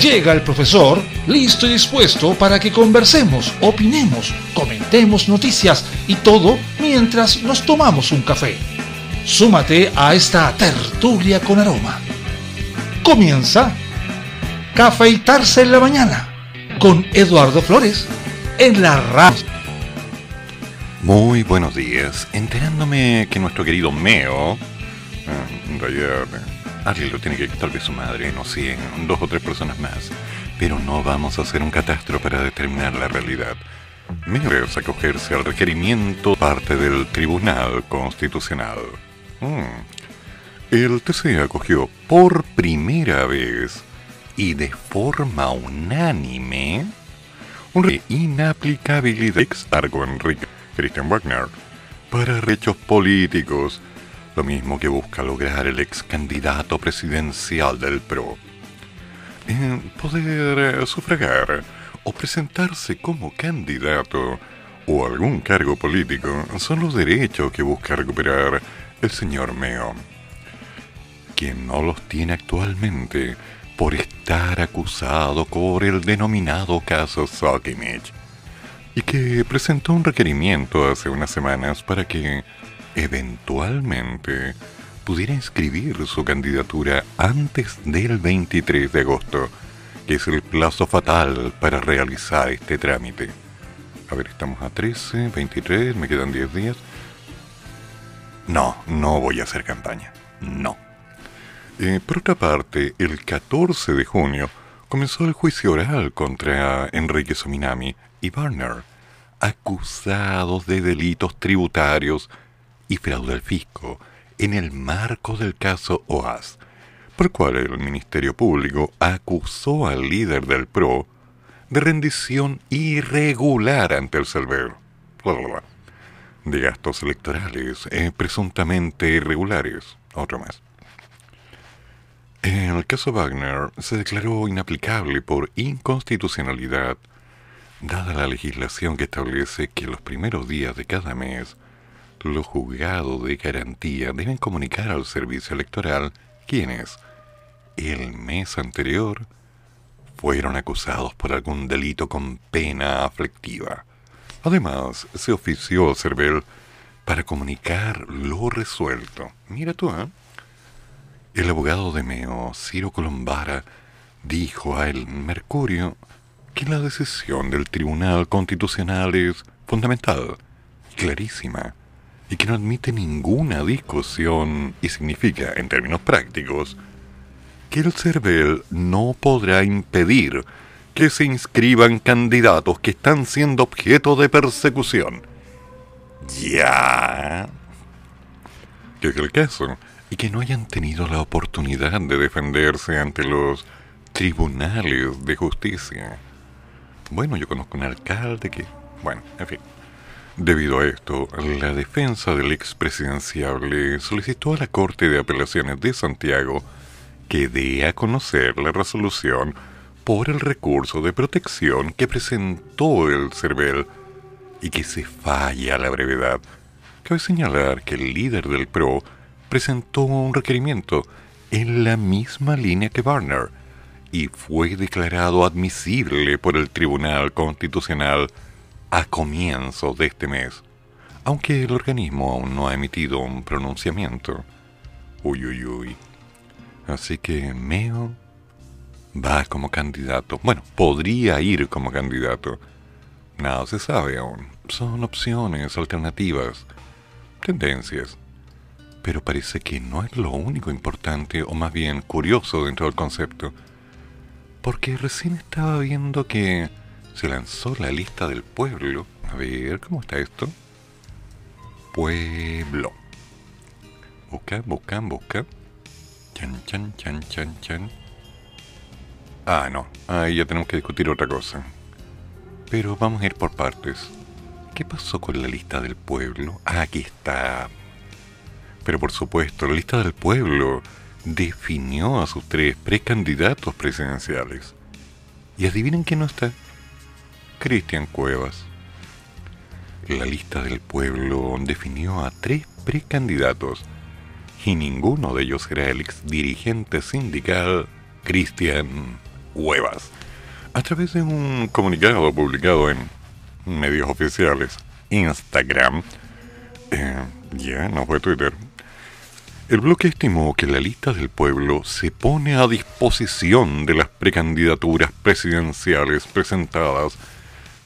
Llega el profesor, listo y dispuesto para que conversemos, opinemos, comentemos noticias y todo mientras nos tomamos un café. Súmate a esta tertulia con aroma. Comienza Cafeitarse en la mañana con Eduardo Flores en la radio. Muy buenos días. Enterándome que nuestro querido Meo, realidad alguien lo tiene que tal vez su madre, no sé, dos o tres personas más, pero no vamos a hacer un catastro para determinar la realidad. Meo es acogerse al requerimiento parte del Tribunal Constitucional. Mm. El TC acogió por primera vez y de forma unánime una inaplicabilidad ex Enrique Christian Wagner para hechos políticos, lo mismo que busca lograr el ex candidato presidencial del PRO. poder sufragar o presentarse como candidato o algún cargo político son los derechos que busca recuperar el señor Meo, quien no los tiene actualmente por estar acusado por el denominado caso Sockimage y que presentó un requerimiento hace unas semanas para que eventualmente pudiera inscribir su candidatura antes del 23 de agosto, que es el plazo fatal para realizar este trámite. A ver, estamos a 13, 23, me quedan 10 días. No, no voy a hacer campaña. No. Eh, por otra parte, el 14 de junio comenzó el juicio oral contra Enrique Sominami y Barner, acusados de delitos tributarios y fraude al fisco en el marco del caso OAS, por cual el Ministerio Público acusó al líder del PRO de rendición irregular ante el Cervero de gastos electorales eh, presuntamente irregulares. Otro más. En el caso Wagner se declaró inaplicable por inconstitucionalidad, dada la legislación que establece que los primeros días de cada mes los juzgados de garantía deben comunicar al servicio electoral quienes, el mes anterior, fueron acusados por algún delito con pena aflictiva. Además, se ofició a Cervel para comunicar lo resuelto. Mira tú, ¿eh? El abogado de Meo, Ciro Colombara, dijo a El Mercurio que la decisión del Tribunal Constitucional es fundamental, clarísima, y que no admite ninguna discusión y significa, en términos prácticos, que el CERVEL no podrá impedir que se inscriban candidatos que están siendo objeto de persecución. Ya. Que es el caso, y que no hayan tenido la oportunidad de defenderse ante los tribunales de justicia. Bueno, yo conozco un alcalde que... Bueno, en fin. Debido a esto, la defensa del expresidenciable solicitó a la Corte de Apelaciones de Santiago que dé a conocer la resolución por el recurso de protección que presentó el CERVEL y que se falla a la brevedad. Cabe señalar que el líder del PRO presentó un requerimiento en la misma línea que Barner y fue declarado admisible por el Tribunal Constitucional a comienzos de este mes, aunque el organismo aún no ha emitido un pronunciamiento. Uy, uy, uy. Así que Meo va como candidato. Bueno, podría ir como candidato. Nada se sabe aún. Son opciones, alternativas, tendencias. Pero parece que no es lo único importante, o más bien curioso dentro del concepto. Porque recién estaba viendo que se lanzó la lista del pueblo. A ver, ¿cómo está esto? Pueblo. Busca, busca, busca. Chan, chan, chan, chan, chan. Ah, no. Ahí ya tenemos que discutir otra cosa. Pero vamos a ir por partes. ¿Qué pasó con la lista del pueblo? Ah, aquí está. Pero por supuesto, la lista del pueblo definió a sus tres precandidatos presidenciales. Y adivinen quién no está. Cristian Cuevas. La lista del pueblo definió a tres precandidatos y ninguno de ellos era el ex dirigente sindical Cristian Huevas. A través de un comunicado publicado en medios oficiales, Instagram, eh, ya no fue Twitter, el bloque estimó que la lista del pueblo se pone a disposición de las precandidaturas presidenciales presentadas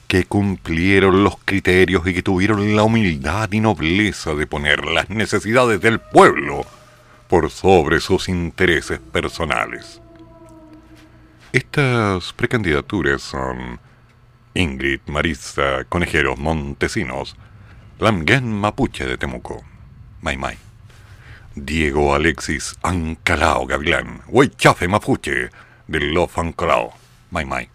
que cumplieron los criterios y que tuvieron la humildad y nobleza de poner las necesidades del pueblo por sobre sus intereses personales. Estas precandidaturas son Ingrid Marisa Conejeros Montesinos, Lamgen Mapuche de Temuco, Maimai, Diego Alexis Ancalao Gavilán, Huaychafe Mapuche de Lof Ancalao, Maimai,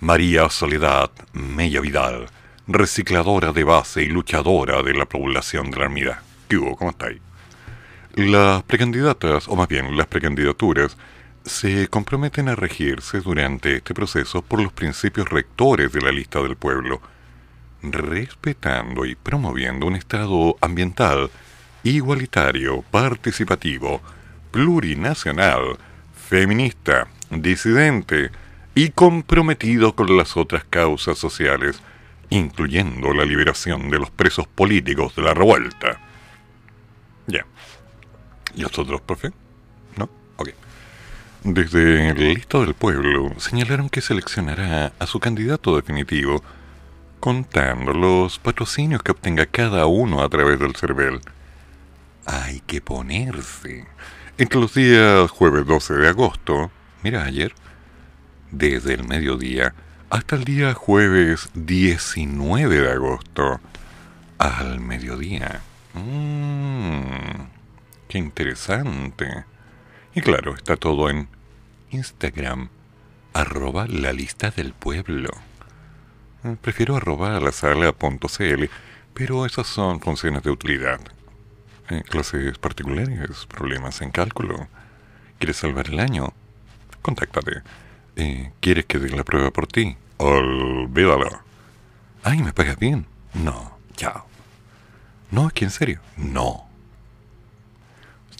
María Soledad Mella Vidal, recicladora de base y luchadora de la población de la Armida. ¿Qué hubo? ¿Cómo estáis? Las precandidatas, o más bien las precandidaturas, se comprometen a regirse durante este proceso por los principios rectores de la lista del pueblo, respetando y promoviendo un Estado ambiental, igualitario, participativo, plurinacional, feminista, disidente y comprometido con las otras causas sociales, incluyendo la liberación de los presos políticos de la revuelta. Ya. ¿Y los otros, profe? ¿No? Ok. Desde el listo del pueblo señalaron que seleccionará a su candidato definitivo contando los patrocinios que obtenga cada uno a través del CERVEL. Hay que ponerse. Entre los días jueves 12 de agosto, mira ayer, desde el mediodía hasta el día jueves 19 de agosto, al mediodía. Mmm, qué interesante. Y claro, está todo en Instagram, arroba la lista del pueblo. Eh, prefiero arroba la sala.cl, pero esas son funciones de utilidad. Eh, clases particulares, problemas en cálculo. ¿Quieres salvar el año? Contáctate. Eh, ¿Quieres que dé la prueba por ti? Olvídalo. Ay, ¿me pagas bien? No, chao. No, es que en serio. No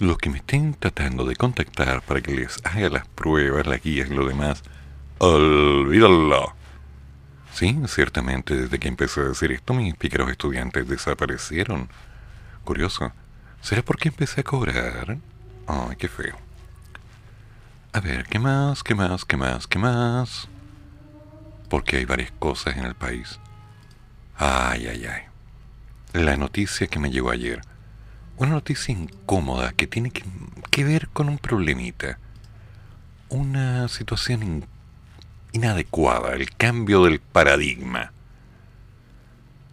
los que me estén tratando de contactar para que les haga las pruebas, las guías y lo demás, olvídalo. Sí, ciertamente desde que empecé a decir esto mis pícaros estudiantes desaparecieron. Curioso. ¿Será porque empecé a cobrar? Ay, qué feo. A ver, ¿qué más? ¿Qué más? ¿Qué más? ¿Qué más? Porque hay varias cosas en el país. Ay, ay, ay. La noticia que me llegó ayer una noticia incómoda que tiene que, ver con un problemita. Una situación inadecuada, el cambio del paradigma.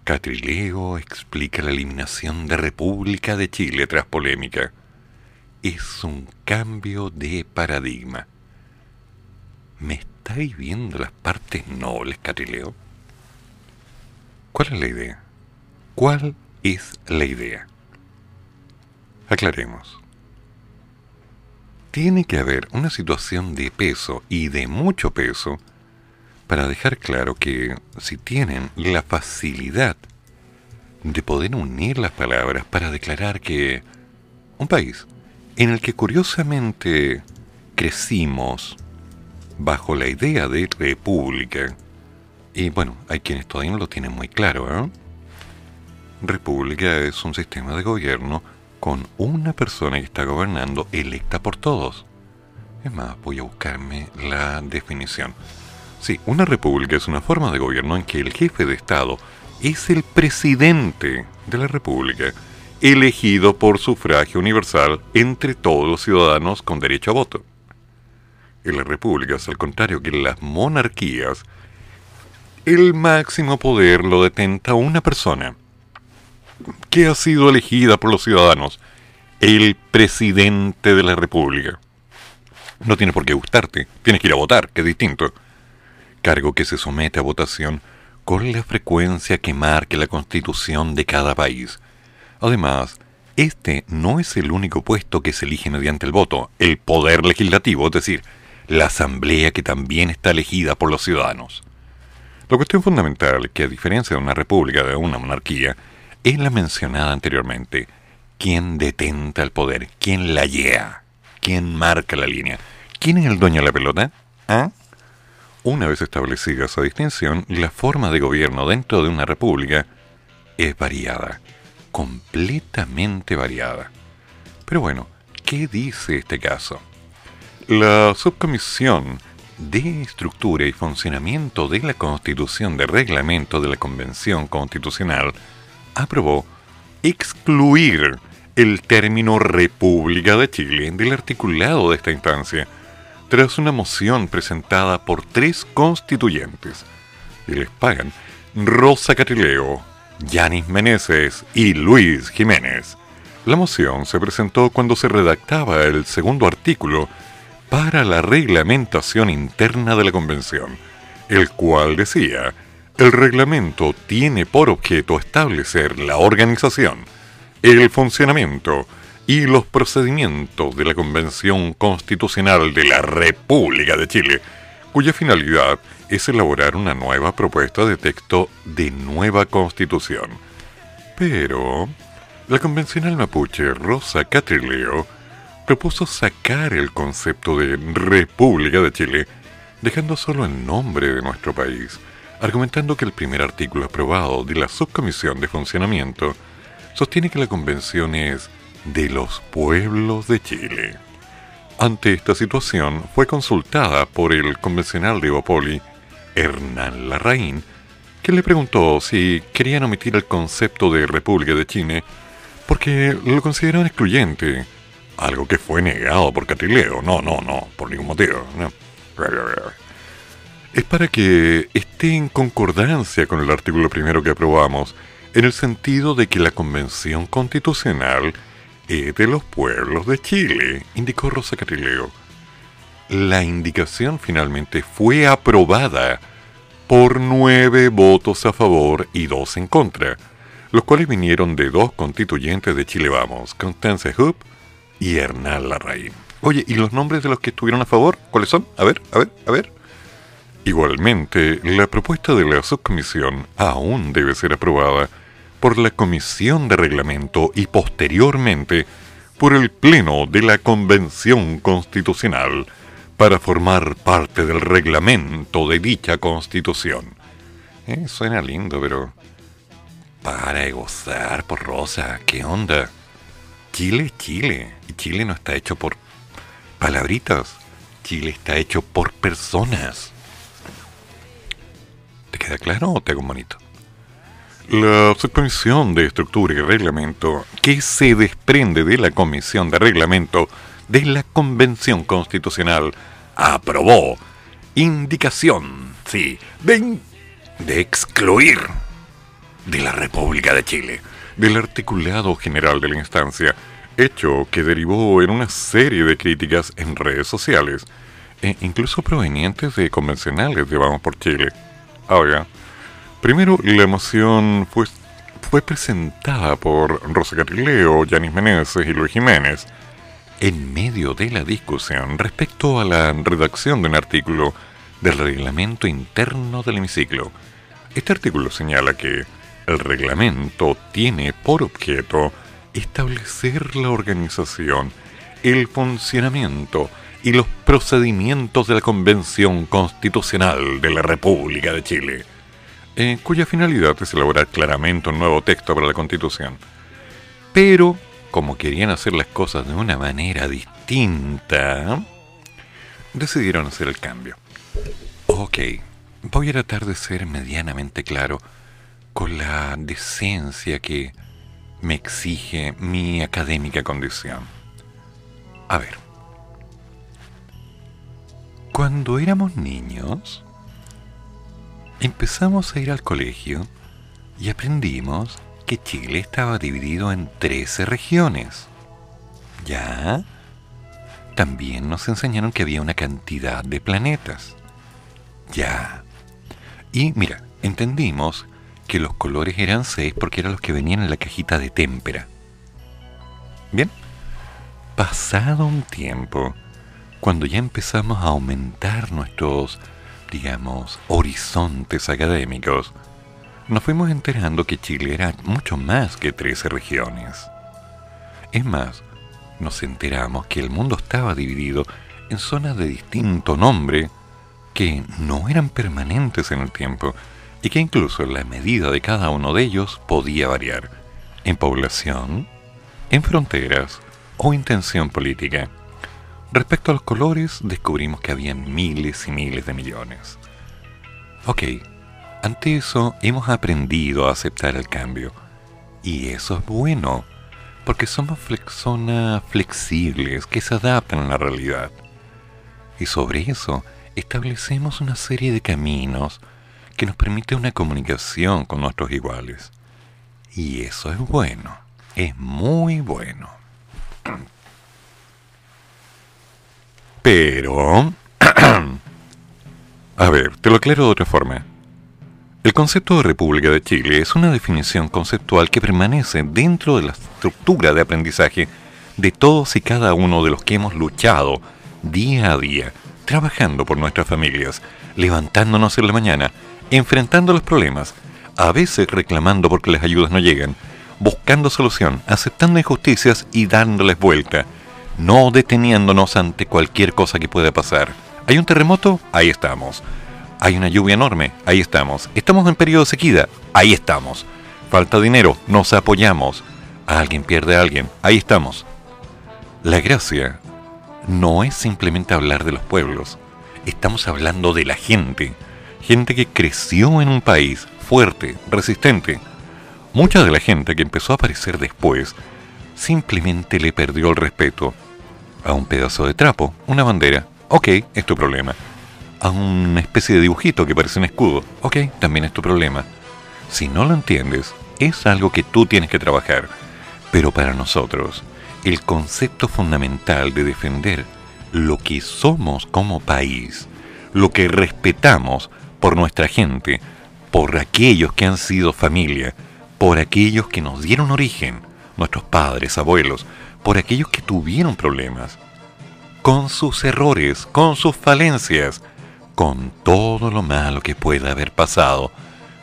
Catrileo explica la eliminación de República de Chile tras polémica. Es un cambio de paradigma. ¿Me estáis viendo las partes nobles, Catrileo? ¿Cuál es la idea? ¿Cuál es la idea? Aclaremos. Tiene que haber una situación de peso y de mucho peso para dejar claro que si tienen la facilidad de poder unir las palabras para declarar que un país en el que curiosamente crecimos bajo la idea de república, y bueno, hay quienes todavía no lo tienen muy claro, ¿eh? República es un sistema de gobierno con una persona que está gobernando electa por todos. Es más, voy a buscarme la definición. Sí, una república es una forma de gobierno en que el jefe de Estado es el presidente de la república, elegido por sufragio universal entre todos los ciudadanos con derecho a voto. En las repúblicas, al contrario que en las monarquías, el máximo poder lo detenta una persona que ha sido elegida por los ciudadanos, el presidente de la República. No tiene por qué gustarte, tienes que ir a votar, que es distinto. Cargo que se somete a votación con la frecuencia que marque la constitución de cada país. Además, este no es el único puesto que se elige mediante el voto, el poder legislativo, es decir, la asamblea que también está elegida por los ciudadanos. La cuestión fundamental que a diferencia de una república, de una monarquía, es la mencionada anteriormente. quién detenta el poder, quién la lleva, quién marca la línea, quién es el dueño de la pelota. ¿Ah? Una vez establecida esa distinción, la forma de gobierno dentro de una república es variada, completamente variada. Pero bueno, ¿qué dice este caso? La subcomisión de estructura y funcionamiento de la Constitución de Reglamento de la Convención Constitucional aprobó excluir el término República de Chile del articulado de esta instancia, tras una moción presentada por tres constituyentes, y les pagan Rosa Catrileo, Yanis Meneses y Luis Jiménez. La moción se presentó cuando se redactaba el segundo artículo para la reglamentación interna de la Convención, el cual decía, el reglamento tiene por objeto establecer la organización, el funcionamiento y los procedimientos de la Convención Constitucional de la República de Chile, cuya finalidad es elaborar una nueva propuesta de texto de nueva constitución. Pero la convencional mapuche Rosa Catrileo propuso sacar el concepto de República de Chile, dejando solo el nombre de nuestro país, argumentando que el primer artículo aprobado de la Subcomisión de Funcionamiento sostiene que la convención es de los pueblos de Chile. Ante esta situación, fue consultada por el convencional de Evopoli, Hernán Larraín, que le preguntó si querían omitir el concepto de República de Chile porque lo consideraban excluyente algo que fue negado por Catrileo. No, no, no, por ningún motivo. Es para que esté en concordancia con el artículo primero que aprobamos, en el sentido de que la Convención Constitucional es de los pueblos de Chile, indicó Rosa Catrileo. La indicación finalmente fue aprobada por nueve votos a favor y dos en contra, los cuales vinieron de dos constituyentes de Chile Vamos, Constance Hoop y Hernán Larraín. Oye, ¿y los nombres de los que estuvieron a favor? ¿Cuáles son? A ver, a ver, a ver. Igualmente, la propuesta de la subcomisión aún debe ser aprobada por la Comisión de Reglamento y posteriormente por el Pleno de la Convención Constitucional para formar parte del reglamento de dicha constitución. Eh, suena lindo, pero... Para de gozar, por Rosa, ¿qué onda? Chile es Chile. Y Chile no está hecho por palabritas. Chile está hecho por personas. ¿Te queda claro o te hago un bonito? La subcomisión de estructura y reglamento que se desprende de la comisión de reglamento de la Convención Constitucional aprobó indicación, sí, de, de excluir de la República de Chile del articulado general de la instancia, hecho que derivó en una serie de críticas en redes sociales, e incluso provenientes de convencionales de Vamos por Chile. Ahora, primero la moción fue, fue presentada por Rosa Catrileo, Yanis Meneses y Luis Jiménez, en medio de la discusión respecto a la redacción de un artículo del reglamento interno del hemiciclo. Este artículo señala que el reglamento tiene por objeto establecer la organización, el funcionamiento y los procedimientos de la Convención Constitucional de la República de Chile, en cuya finalidad es elaborar claramente un nuevo texto para la Constitución. Pero, como querían hacer las cosas de una manera distinta, decidieron hacer el cambio. Ok, voy a tratar de ser medianamente claro con la decencia que me exige mi académica condición. A ver, cuando éramos niños, empezamos a ir al colegio y aprendimos que Chile estaba dividido en 13 regiones. ¿Ya? También nos enseñaron que había una cantidad de planetas. Ya. Y mira, entendimos que los colores eran seis porque eran los que venían en la cajita de témpera. Bien, pasado un tiempo, cuando ya empezamos a aumentar nuestros, digamos, horizontes académicos, nos fuimos enterando que Chile era mucho más que 13 regiones. Es más, nos enteramos que el mundo estaba dividido en zonas de distinto nombre que no eran permanentes en el tiempo y que incluso la medida de cada uno de ellos podía variar en población, en fronteras o intención política. Respecto a los colores, descubrimos que había miles y miles de millones. Ok, ante eso hemos aprendido a aceptar el cambio. Y eso es bueno, porque somos personas flexibles que se adaptan a la realidad. Y sobre eso establecemos una serie de caminos que nos permite una comunicación con nuestros iguales. Y eso es bueno, es muy bueno. Pero... A ver, te lo aclaro de otra forma. El concepto de República de Chile es una definición conceptual que permanece dentro de la estructura de aprendizaje de todos y cada uno de los que hemos luchado día a día, trabajando por nuestras familias, levantándonos en la mañana, enfrentando los problemas, a veces reclamando porque las ayudas no llegan, buscando solución, aceptando injusticias y dándoles vuelta, no deteniéndonos ante cualquier cosa que pueda pasar. ¿Hay un terremoto? Ahí estamos. ¿Hay una lluvia enorme? Ahí estamos. ¿Estamos en periodo de sequía? Ahí estamos. Falta dinero, nos apoyamos. Alguien pierde a alguien, ahí estamos. La gracia no es simplemente hablar de los pueblos, estamos hablando de la gente, gente que creció en un país fuerte, resistente. Mucha de la gente que empezó a aparecer después simplemente le perdió el respeto a un pedazo de trapo, una bandera, ok, es tu problema. A una especie de dibujito que parece un escudo, ok, también es tu problema. Si no lo entiendes, es algo que tú tienes que trabajar. Pero para nosotros, el concepto fundamental de defender lo que somos como país, lo que respetamos por nuestra gente, por aquellos que han sido familia, por aquellos que nos dieron origen, nuestros padres, abuelos, por aquellos que tuvieron problemas, con sus errores, con sus falencias, con todo lo malo que pueda haber pasado,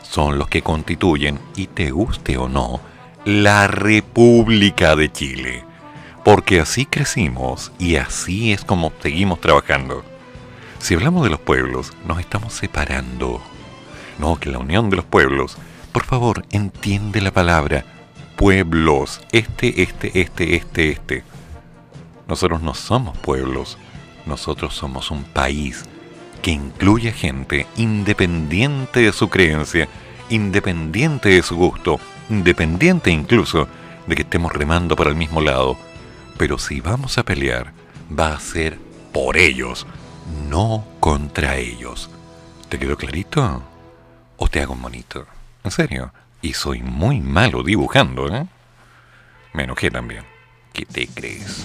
son los que constituyen, y te guste o no, la República de Chile porque así crecimos y así es como seguimos trabajando. Si hablamos de los pueblos, nos estamos separando. No, que la unión de los pueblos, por favor, entiende la palabra pueblos, este, este, este, este, este. Nosotros no somos pueblos, nosotros somos un país que incluye gente independiente de su creencia, independiente de su gusto, independiente incluso de que estemos remando para el mismo lado pero si vamos a pelear, va a ser por ellos, no contra ellos. ¿Te quedó clarito? ¿O te hago un monito? ¿En serio? Y soy muy malo dibujando, ¿eh? Me enojé también. ¿Qué te crees?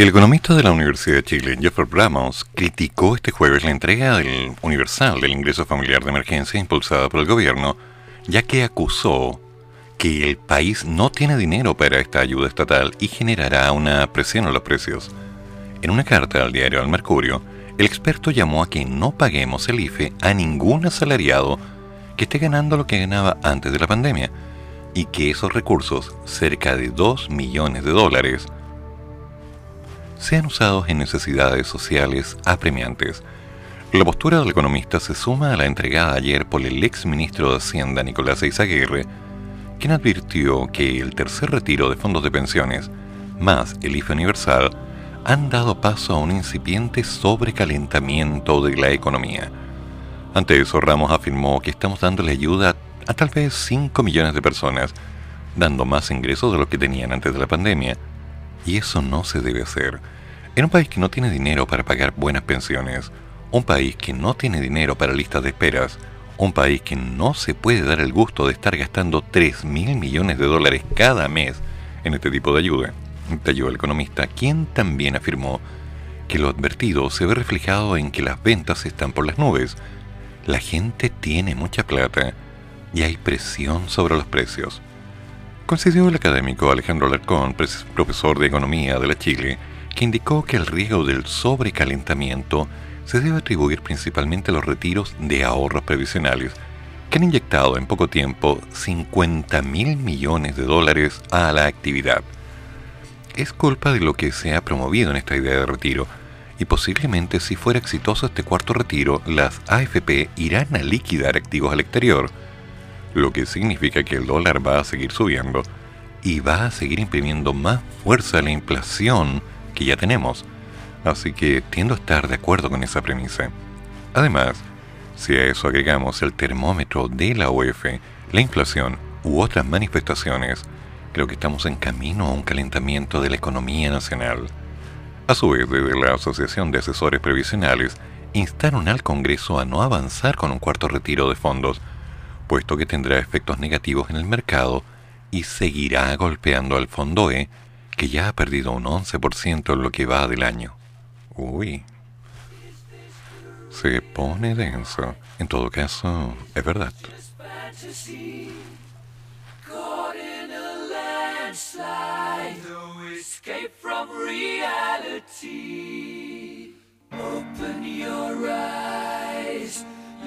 El economista de la Universidad de Chile, Jeffrey Bramos, criticó este jueves la entrega del universal del ingreso familiar de emergencia impulsada por el gobierno, ya que acusó que el país no tiene dinero para esta ayuda estatal y generará una presión a los precios. En una carta al diario El Mercurio, el experto llamó a que no paguemos el IFE a ningún asalariado que esté ganando lo que ganaba antes de la pandemia y que esos recursos, cerca de 2 millones de dólares, sean usados en necesidades sociales apremiantes. La postura del economista se suma a la entregada ayer por el ex ministro de Hacienda Nicolás Eizaguirre, quien advirtió que el tercer retiro de fondos de pensiones, más el IFE universal, han dado paso a un incipiente sobrecalentamiento de la economía. Ante eso, Ramos afirmó que estamos dándole ayuda a tal vez 5 millones de personas, dando más ingresos de lo que tenían antes de la pandemia, y eso no se debe hacer. En un país que no tiene dinero para pagar buenas pensiones, un país que no tiene dinero para listas de esperas, un país que no se puede dar el gusto de estar gastando 3 mil millones de dólares cada mes en este tipo de ayuda, detalló el economista, quien también afirmó que lo advertido se ve reflejado en que las ventas están por las nubes. La gente tiene mucha plata y hay presión sobre los precios. Coincidió el académico Alejandro Alarcón, profesor de Economía de la Chile, que indicó que el riesgo del sobrecalentamiento se debe atribuir principalmente a los retiros de ahorros previsionales, que han inyectado en poco tiempo 50 mil millones de dólares a la actividad. Es culpa de lo que se ha promovido en esta idea de retiro, y posiblemente si fuera exitoso este cuarto retiro, las AFP irán a liquidar activos al exterior, lo que significa que el dólar va a seguir subiendo y va a seguir imprimiendo más fuerza a la inflación que ya tenemos. Así que tiendo a estar de acuerdo con esa premisa. Además, si a eso agregamos el termómetro de la UEF, la inflación u otras manifestaciones, creo que estamos en camino a un calentamiento de la economía nacional. A su vez, desde la Asociación de Asesores Previsionales, instaron al Congreso a no avanzar con un cuarto retiro de fondos puesto que tendrá efectos negativos en el mercado y seguirá golpeando al fondo E, que ya ha perdido un 11% en lo que va del año. Uy. Se pone denso. En todo caso, es verdad. Open your eyes.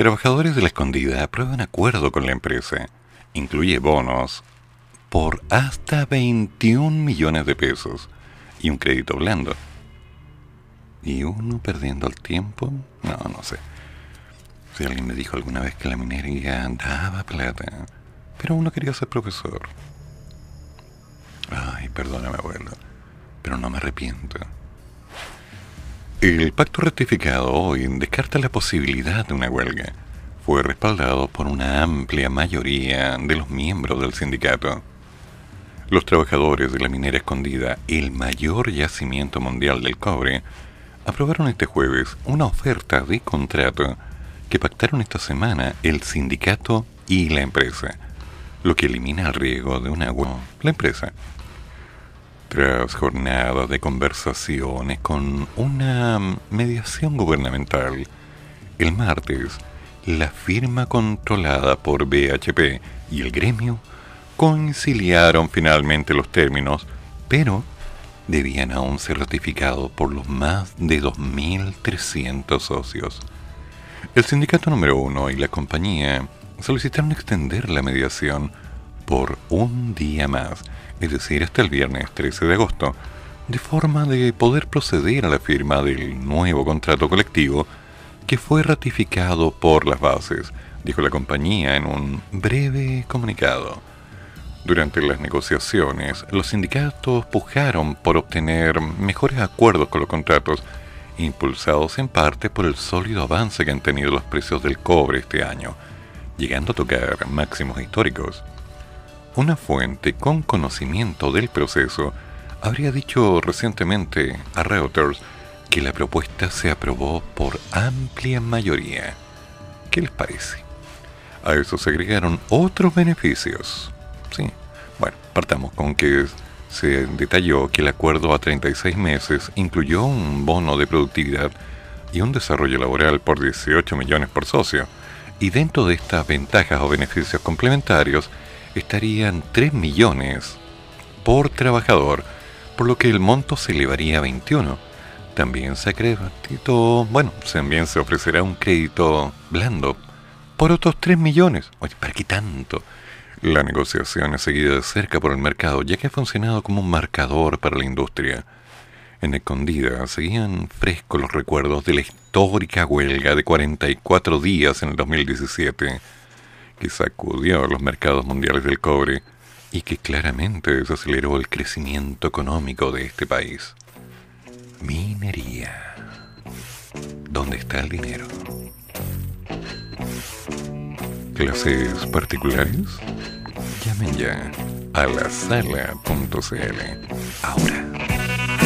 Trabajadores de la escondida aprueban acuerdo con la empresa. Incluye bonos por hasta 21 millones de pesos y un crédito blando. ¿Y uno perdiendo el tiempo? No, no sé. Si alguien me dijo alguna vez que la minería daba plata, pero uno quería ser profesor. Ay, perdóname, abuelo, pero no me arrepiento. El pacto ratificado hoy descarta la posibilidad de una huelga. Fue respaldado por una amplia mayoría de los miembros del sindicato. Los trabajadores de la minera escondida, el mayor yacimiento mundial del cobre, aprobaron este jueves una oferta de contrato que pactaron esta semana el sindicato y la empresa, lo que elimina el riesgo de una huelga. La empresa tras jornadas de conversaciones con una mediación gubernamental, el martes, la firma controlada por BHP y el gremio conciliaron finalmente los términos, pero debían aún ser ratificados por los más de 2.300 socios. El sindicato número uno y la compañía solicitaron extender la mediación por un día más, es decir, hasta el viernes 13 de agosto, de forma de poder proceder a la firma del nuevo contrato colectivo que fue ratificado por las bases, dijo la compañía en un breve comunicado. Durante las negociaciones, los sindicatos pujaron por obtener mejores acuerdos con los contratos, impulsados en parte por el sólido avance que han tenido los precios del cobre este año, llegando a tocar máximos históricos. Una fuente con conocimiento del proceso habría dicho recientemente a Reuters que la propuesta se aprobó por amplia mayoría. ¿Qué les parece? A eso se agregaron otros beneficios. Sí, bueno, partamos con que se detalló que el acuerdo a 36 meses incluyó un bono de productividad y un desarrollo laboral por 18 millones por socio. Y dentro de estas ventajas o beneficios complementarios estarían 3 millones por trabajador, por lo que el monto se elevaría a 21. También se acreditó, bueno, también se ofrecerá un crédito blando por otros 3 millones. Oye, ¿para qué tanto? La negociación es seguida de cerca por el mercado, ya que ha funcionado como un marcador para la industria. En Escondida seguían frescos los recuerdos de la histórica huelga de 44 días en el 2017, que sacudió los mercados mundiales del cobre y que claramente desaceleró el crecimiento económico de este país. Minería. ¿Dónde está el dinero? ¿Clases particulares? Llamen ya a la sala.cl. Ahora.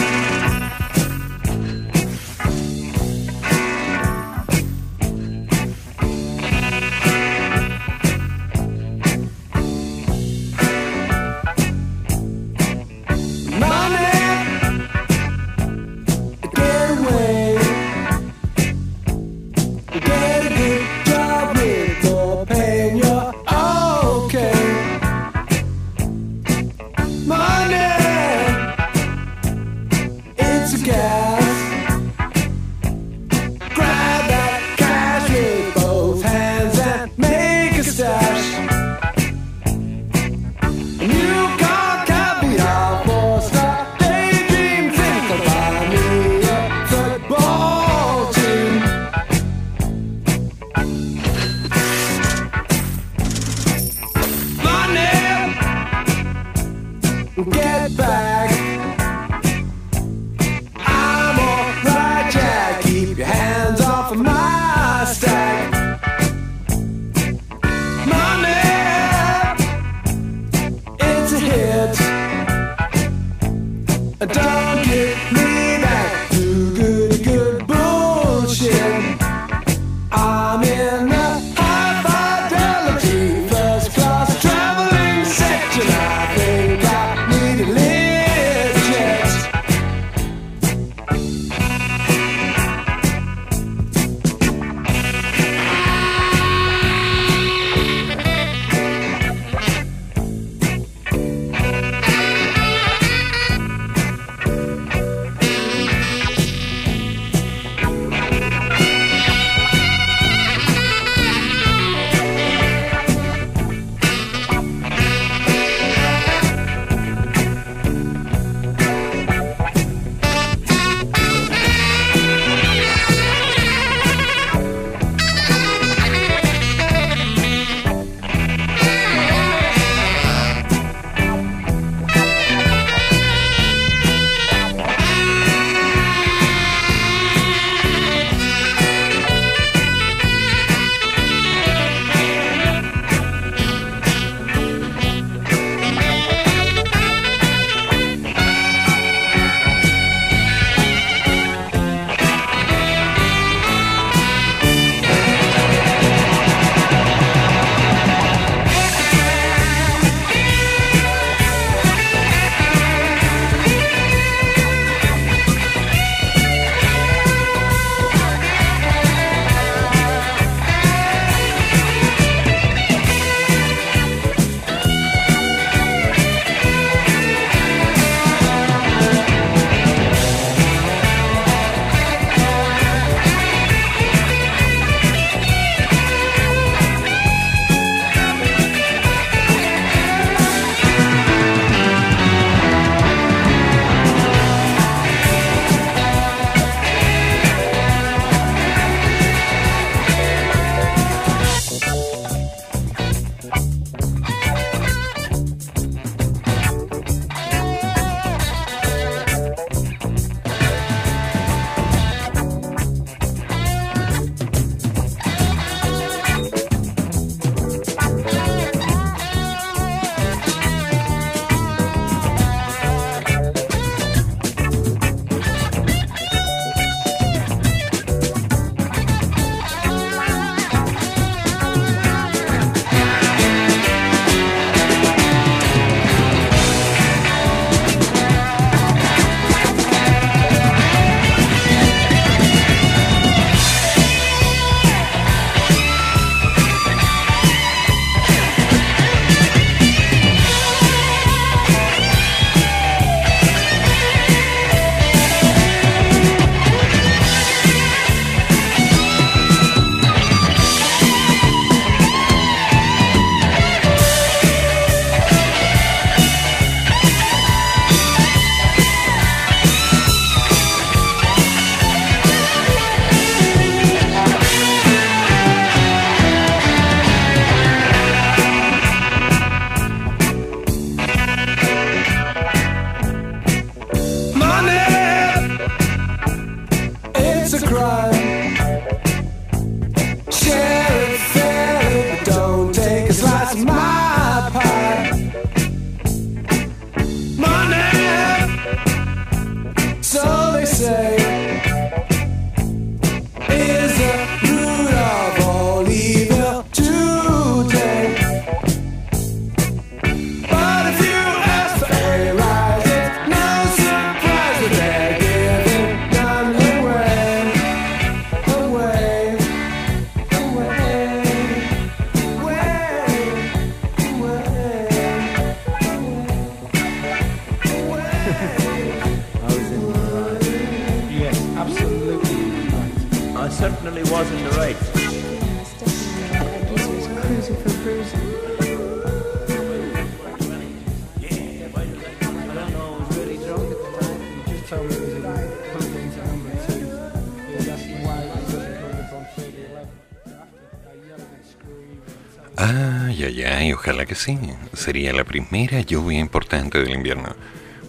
Que sí. Sería la primera lluvia importante del invierno.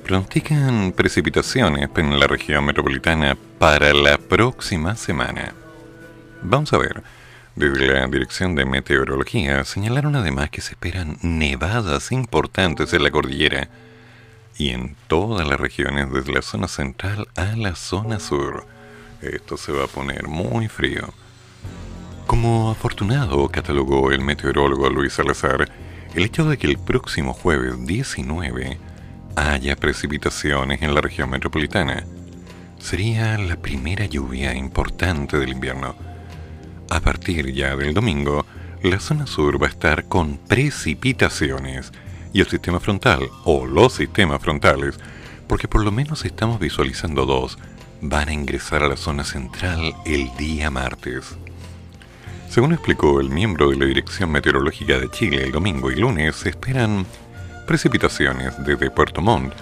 Pronostican precipitaciones en la región metropolitana para la próxima semana. Vamos a ver. Desde la Dirección de Meteorología señalaron además que se esperan nevadas importantes en la cordillera y en todas las regiones desde la zona central a la zona sur. Esto se va a poner muy frío. Como afortunado catalogó el meteorólogo Luis Salazar, el hecho de que el próximo jueves 19 haya precipitaciones en la región metropolitana sería la primera lluvia importante del invierno. A partir ya del domingo, la zona sur va a estar con precipitaciones y el sistema frontal, o los sistemas frontales, porque por lo menos estamos visualizando dos, van a ingresar a la zona central el día martes. Según explicó el miembro de la Dirección Meteorológica de Chile el domingo y lunes, se esperan precipitaciones desde Puerto Montt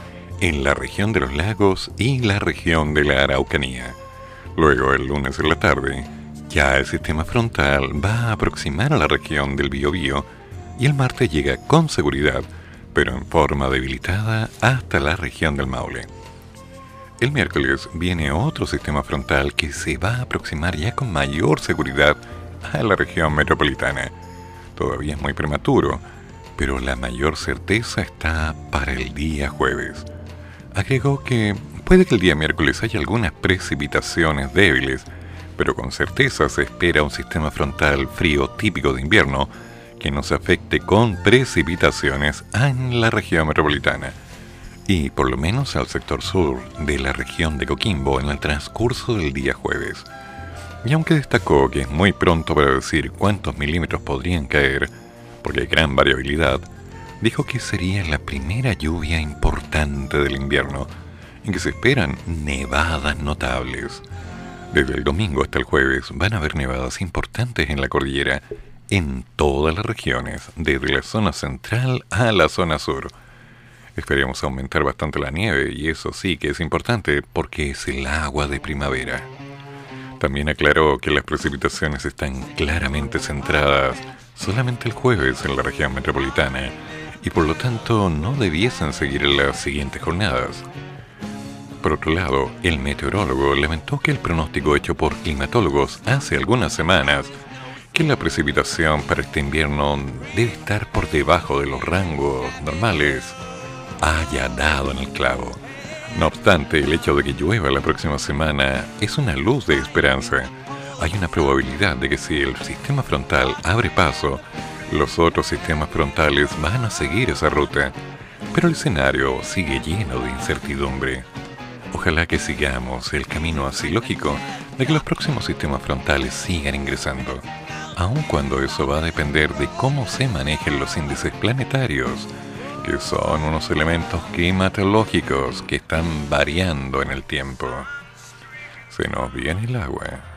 en la región de los lagos y la región de la Araucanía. Luego, el lunes en la tarde, ya el sistema frontal va a aproximar a la región del Biobío y el martes llega con seguridad, pero en forma debilitada, hasta la región del Maule. El miércoles viene otro sistema frontal que se va a aproximar ya con mayor seguridad a la región metropolitana. Todavía es muy prematuro, pero la mayor certeza está para el día jueves. Agregó que puede que el día miércoles haya algunas precipitaciones débiles, pero con certeza se espera un sistema frontal frío típico de invierno que nos afecte con precipitaciones en la región metropolitana y por lo menos al sector sur de la región de Coquimbo en el transcurso del día jueves. Y aunque destacó que es muy pronto para decir cuántos milímetros podrían caer, porque hay gran variabilidad, dijo que sería la primera lluvia importante del invierno en que se esperan nevadas notables. Desde el domingo hasta el jueves van a haber nevadas importantes en la cordillera en todas las regiones, desde la zona central a la zona sur. Esperemos aumentar bastante la nieve y eso sí que es importante porque es el agua de primavera. También aclaró que las precipitaciones están claramente centradas solamente el jueves en la región metropolitana y por lo tanto no debiesen seguir en las siguientes jornadas. Por otro lado, el meteorólogo lamentó que el pronóstico hecho por climatólogos hace algunas semanas, que la precipitación para este invierno debe estar por debajo de los rangos normales, haya dado en el clavo. No obstante, el hecho de que llueva la próxima semana es una luz de esperanza. Hay una probabilidad de que si el sistema frontal abre paso, los otros sistemas frontales van a seguir esa ruta, pero el escenario sigue lleno de incertidumbre. Ojalá que sigamos el camino así lógico de que los próximos sistemas frontales sigan ingresando, aun cuando eso va a depender de cómo se manejen los índices planetarios que son unos elementos climatológicos que están variando en el tiempo. Se nos viene el agua.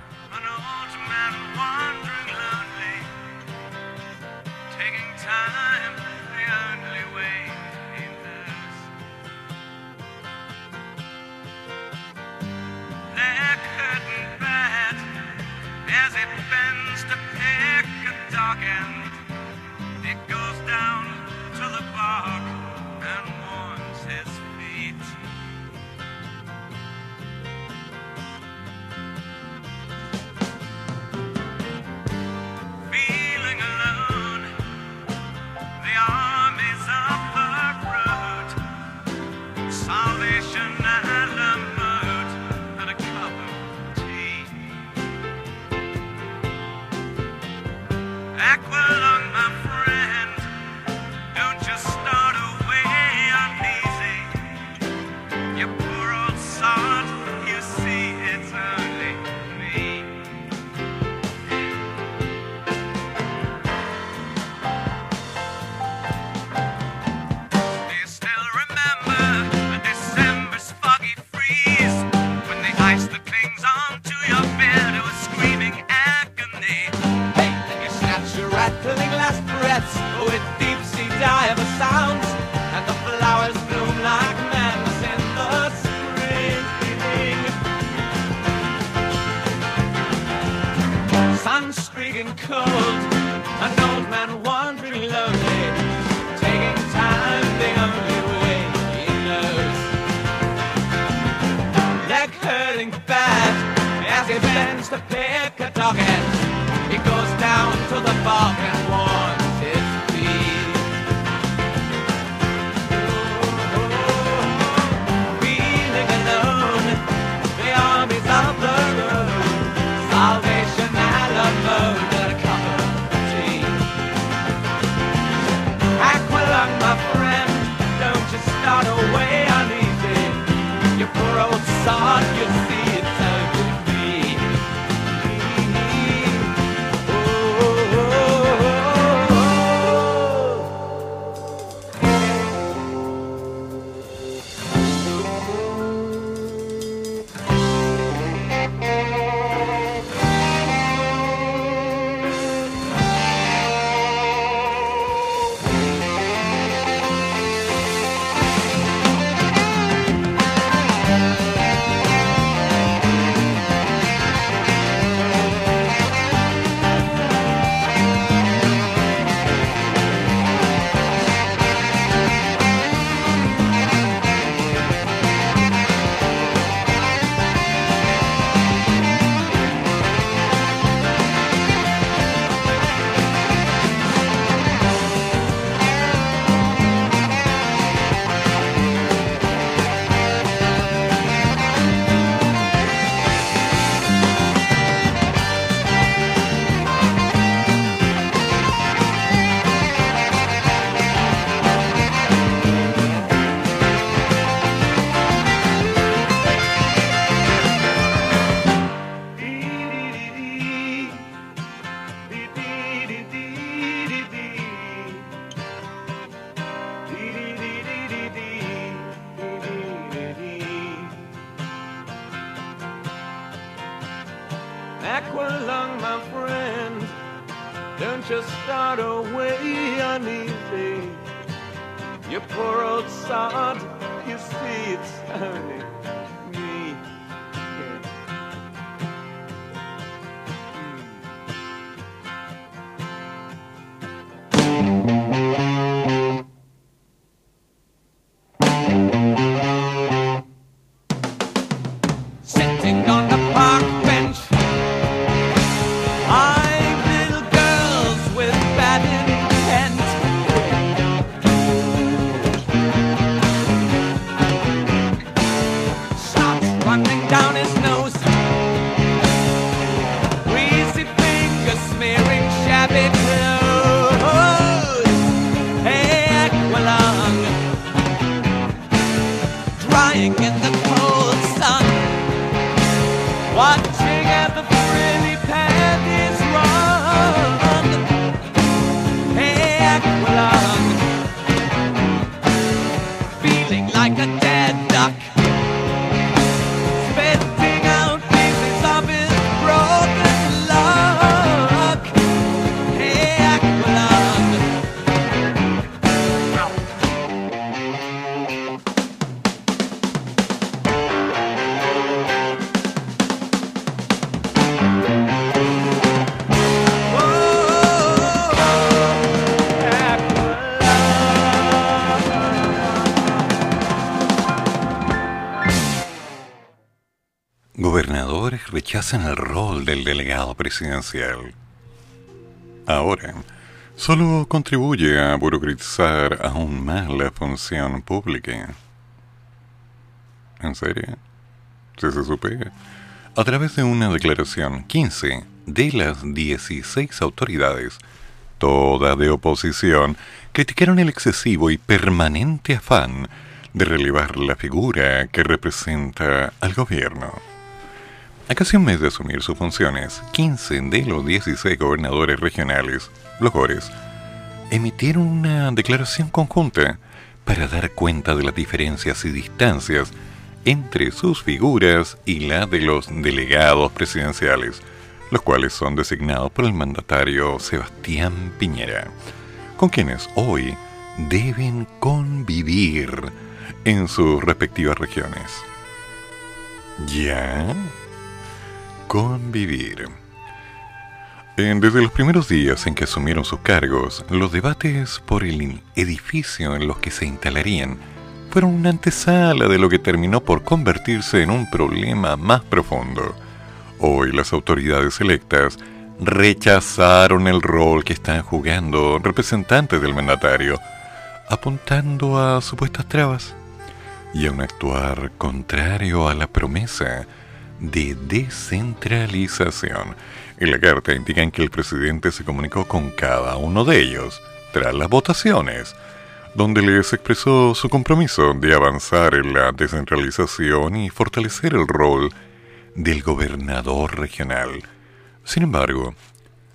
Rechazan el rol del delegado presidencial. Ahora, solo contribuye a burocratizar aún más la función pública. ¿En serio? Si se supe. A través de una declaración, 15 de las 16 autoridades, todas de oposición, criticaron el excesivo y permanente afán de relevar la figura que representa al gobierno. A casi un mes de asumir sus funciones, 15 de los 16 gobernadores regionales, los GORES, emitieron una declaración conjunta para dar cuenta de las diferencias y distancias entre sus figuras y la de los delegados presidenciales, los cuales son designados por el mandatario Sebastián Piñera, con quienes hoy deben convivir en sus respectivas regiones. ¿Ya? Convivir. Desde los primeros días en que asumieron sus cargos, los debates por el edificio en los que se instalarían fueron una antesala de lo que terminó por convertirse en un problema más profundo. Hoy las autoridades electas rechazaron el rol que están jugando representantes del mandatario, apuntando a supuestas trabas y a un actuar contrario a la promesa de descentralización. En la carta indican que el presidente se comunicó con cada uno de ellos tras las votaciones, donde les expresó su compromiso de avanzar en la descentralización y fortalecer el rol del gobernador regional. Sin embargo,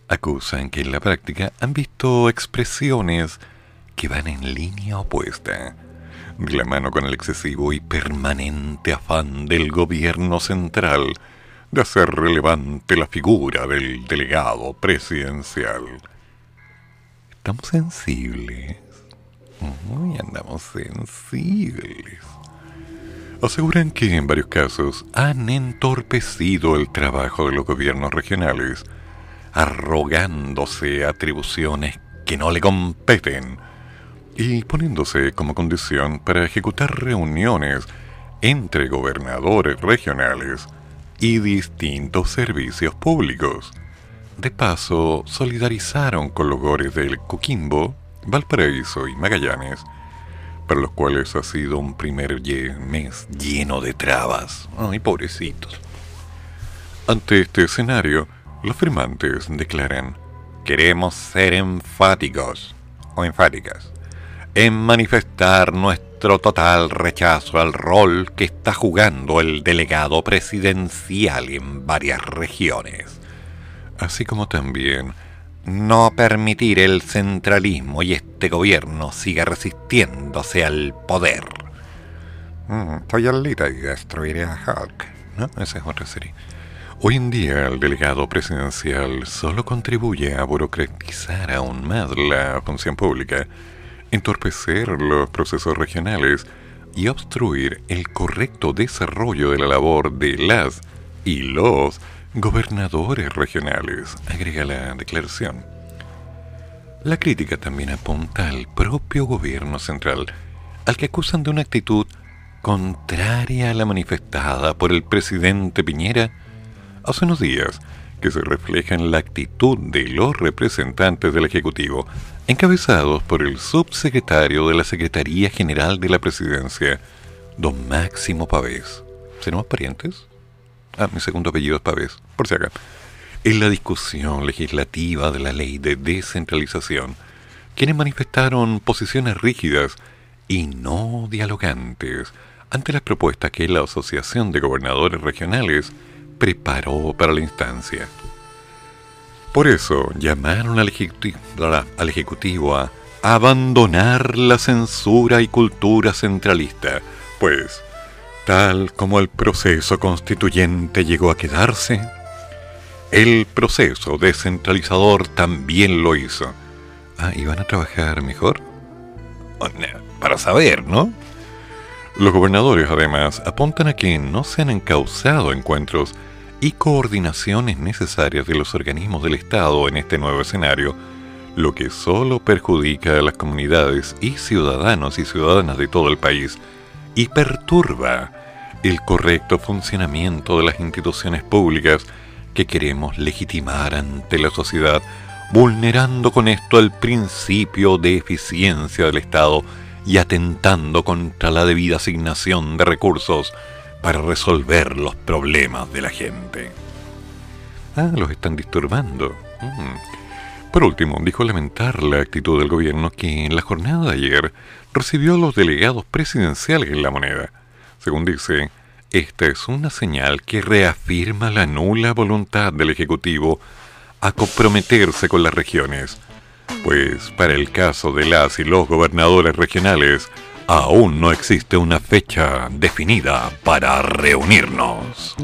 acusan que en la práctica han visto expresiones que van en línea opuesta, la mano con el excesivo y permanente afán del gobierno central de hacer relevante la figura del delegado presidencial. Estamos sensibles. Uy, andamos sensibles. Aseguran que en varios casos han entorpecido el trabajo de los gobiernos regionales, arrogándose atribuciones que no le competen y poniéndose como condición para ejecutar reuniones entre gobernadores regionales y distintos servicios públicos. De paso, solidarizaron con los gores del Coquimbo, Valparaíso y Magallanes, para los cuales ha sido un primer mes lleno de trabas. Ay, pobrecitos. Ante este escenario, los firmantes declaran, queremos ser enfáticos o enfáticas en manifestar nuestro total rechazo al rol que está jugando el delegado presidencial en varias regiones, así como también no permitir el centralismo y este gobierno siga resistiéndose al poder. Mm, Estoy al y destruiré a Hulk. ¿No? Esa es otra serie. Hoy en día el delegado presidencial solo contribuye a burocratizar aún más la función pública, entorpecer los procesos regionales y obstruir el correcto desarrollo de la labor de las y los gobernadores regionales, agrega la declaración. La crítica también apunta al propio gobierno central, al que acusan de una actitud contraria a la manifestada por el presidente Piñera hace unos días, que se refleja en la actitud de los representantes del Ejecutivo, encabezados por el subsecretario de la Secretaría General de la Presidencia, don Máximo Pavés. ¿Seremos parientes? Ah, mi segundo apellido es Pavés, por si acá. En la discusión legislativa de la ley de descentralización, quienes manifestaron posiciones rígidas y no dialogantes ante las propuestas que la Asociación de Gobernadores Regionales preparó para la instancia. Por eso llamaron al ejecutivo, a abandonar la censura y cultura centralista, pues, tal como el proceso constituyente llegó a quedarse, el proceso descentralizador también lo hizo. Ah, ¿y van a trabajar mejor? Oh, Para saber, ¿no? Los gobernadores, además, apuntan a que no se han encauzado encuentros y coordinaciones necesarias de los organismos del Estado en este nuevo escenario, lo que solo perjudica a las comunidades y ciudadanos y ciudadanas de todo el país y perturba el correcto funcionamiento de las instituciones públicas que queremos legitimar ante la sociedad, vulnerando con esto el principio de eficiencia del Estado y atentando contra la debida asignación de recursos para resolver los problemas de la gente. Ah, los están disturbando. Mm. Por último, dijo lamentar la actitud del gobierno que en la jornada de ayer recibió a los delegados presidenciales en la moneda. Según dice, esta es una señal que reafirma la nula voluntad del Ejecutivo a comprometerse con las regiones, pues para el caso de las y los gobernadores regionales, aún no existe una fecha definida para reunirnos.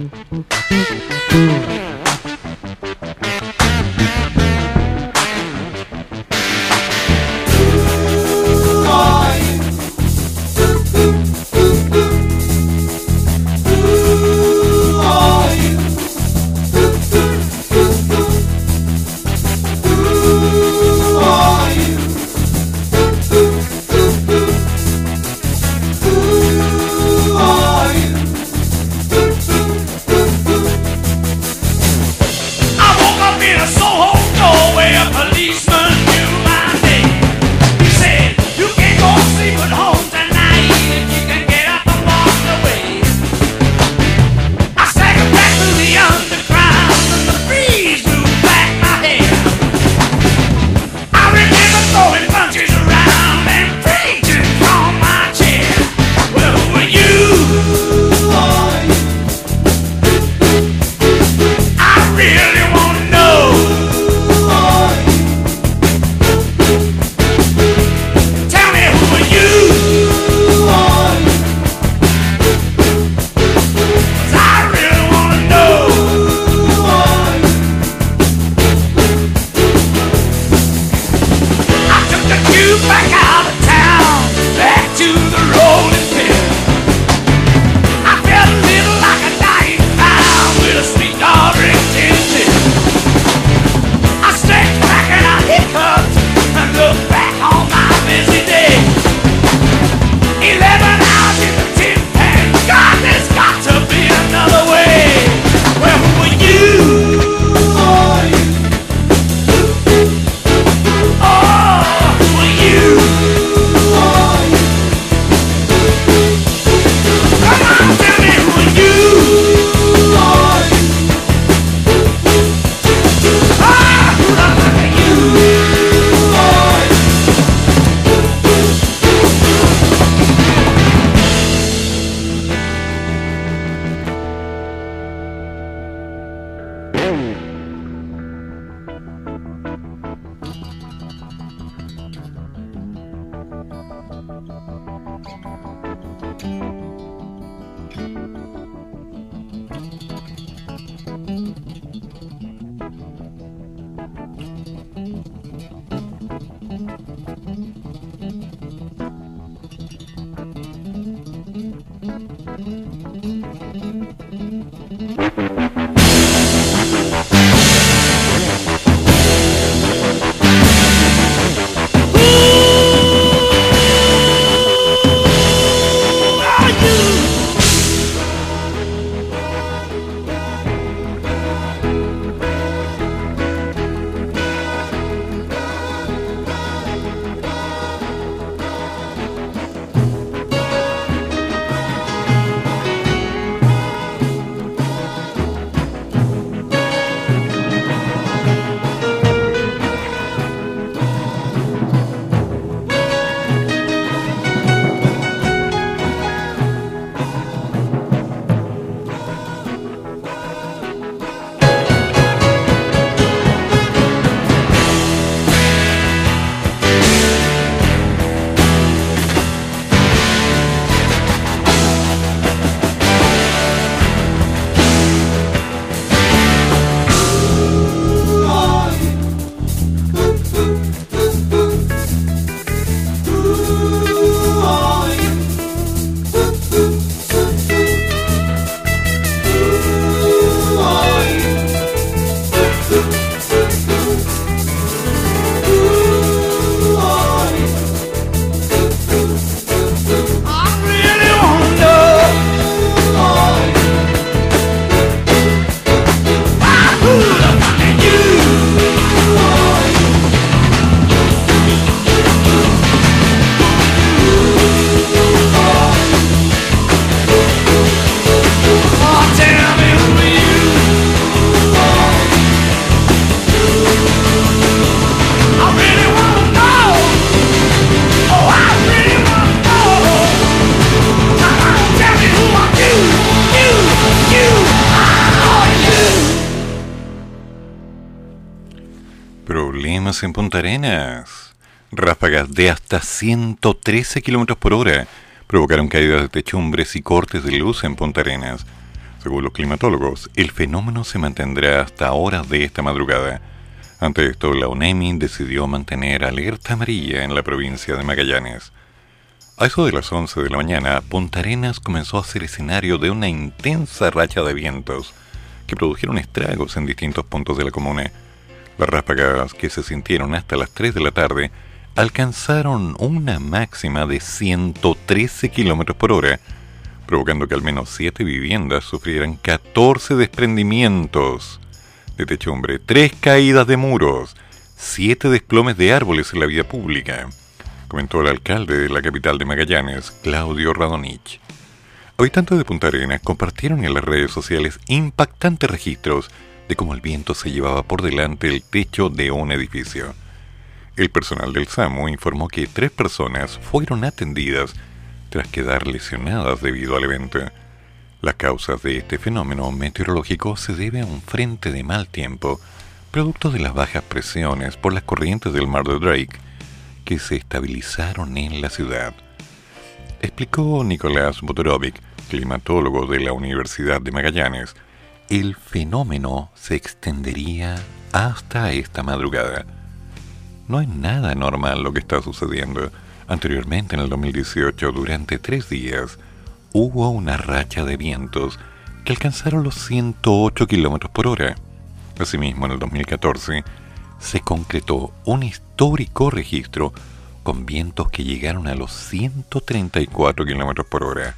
De hasta 113 kilómetros por hora provocaron caídas de techumbres y cortes de luz en Punta Arenas. Según los climatólogos, el fenómeno se mantendrá hasta horas de esta madrugada. Ante esto, la UNEMI decidió mantener alerta amarilla en la provincia de Magallanes. A eso de las 11 de la mañana, Punta Arenas comenzó a ser escenario de una intensa racha de vientos que produjeron estragos en distintos puntos de la comuna. Las ráfagas que se sintieron hasta las 3 de la tarde alcanzaron una máxima de 113 km por hora, provocando que al menos 7 viviendas sufrieran 14 desprendimientos, de techumbre, tres caídas de muros, siete desplomes de árboles en la vía pública, comentó el alcalde de la capital de Magallanes, Claudio Radonich. Habitantes de Punta Arenas compartieron en las redes sociales impactantes registros de cómo el viento se llevaba por delante el techo de un edificio. El personal del SAMU informó que tres personas fueron atendidas tras quedar lesionadas debido al evento. Las causas de este fenómeno meteorológico se debe a un frente de mal tiempo, producto de las bajas presiones por las corrientes del mar de Drake, que se estabilizaron en la ciudad. Explicó Nicolás Botorovic, climatólogo de la Universidad de Magallanes, el fenómeno se extendería hasta esta madrugada. No es nada normal lo que está sucediendo. Anteriormente, en el 2018, durante tres días, hubo una racha de vientos que alcanzaron los 108 kilómetros por hora. Asimismo, en el 2014, se concretó un histórico registro con vientos que llegaron a los 134 kilómetros por hora.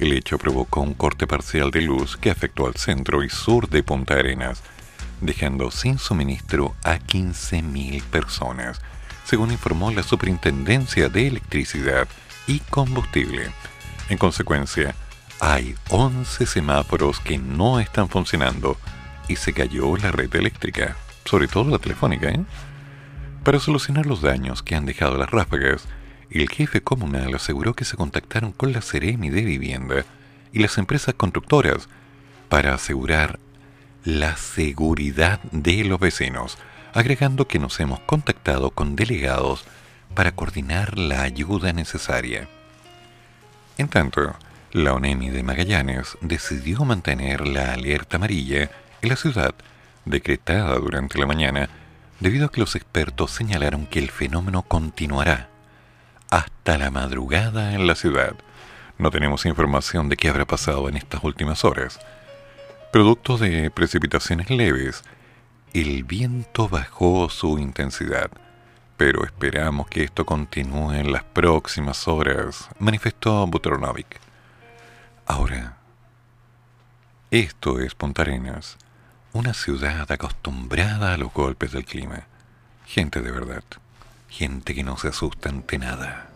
El hecho provocó un corte parcial de luz que afectó al centro y sur de Punta Arenas, dejando sin suministro a 15.000 personas, según informó la Superintendencia de Electricidad y Combustible. En consecuencia, hay 11 semáforos que no están funcionando y se cayó la red eléctrica, sobre todo la telefónica. ¿eh? Para solucionar los daños que han dejado las ráfagas, el jefe comunal aseguró que se contactaron con la Ceremi de Vivienda y las empresas constructoras para asegurar la seguridad de los vecinos, agregando que nos hemos contactado con delegados para coordinar la ayuda necesaria. En tanto, la ONEMI de Magallanes decidió mantener la alerta amarilla en la ciudad, decretada durante la mañana, debido a que los expertos señalaron que el fenómeno continuará hasta la madrugada en la ciudad. No tenemos información de qué habrá pasado en estas últimas horas. Producto de precipitaciones leves, el viento bajó su intensidad, pero esperamos que esto continúe en las próximas horas, manifestó Butronovic. Ahora, esto es Punta Arenas, una ciudad acostumbrada a los golpes del clima. Gente de verdad, gente que no se asusta ante nada.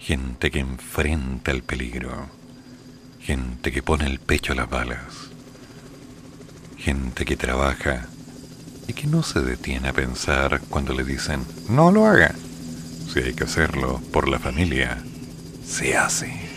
Gente que enfrenta el peligro. Gente que pone el pecho a las balas. Gente que trabaja y que no se detiene a pensar cuando le dicen, no lo haga. Si hay que hacerlo por la familia, se hace.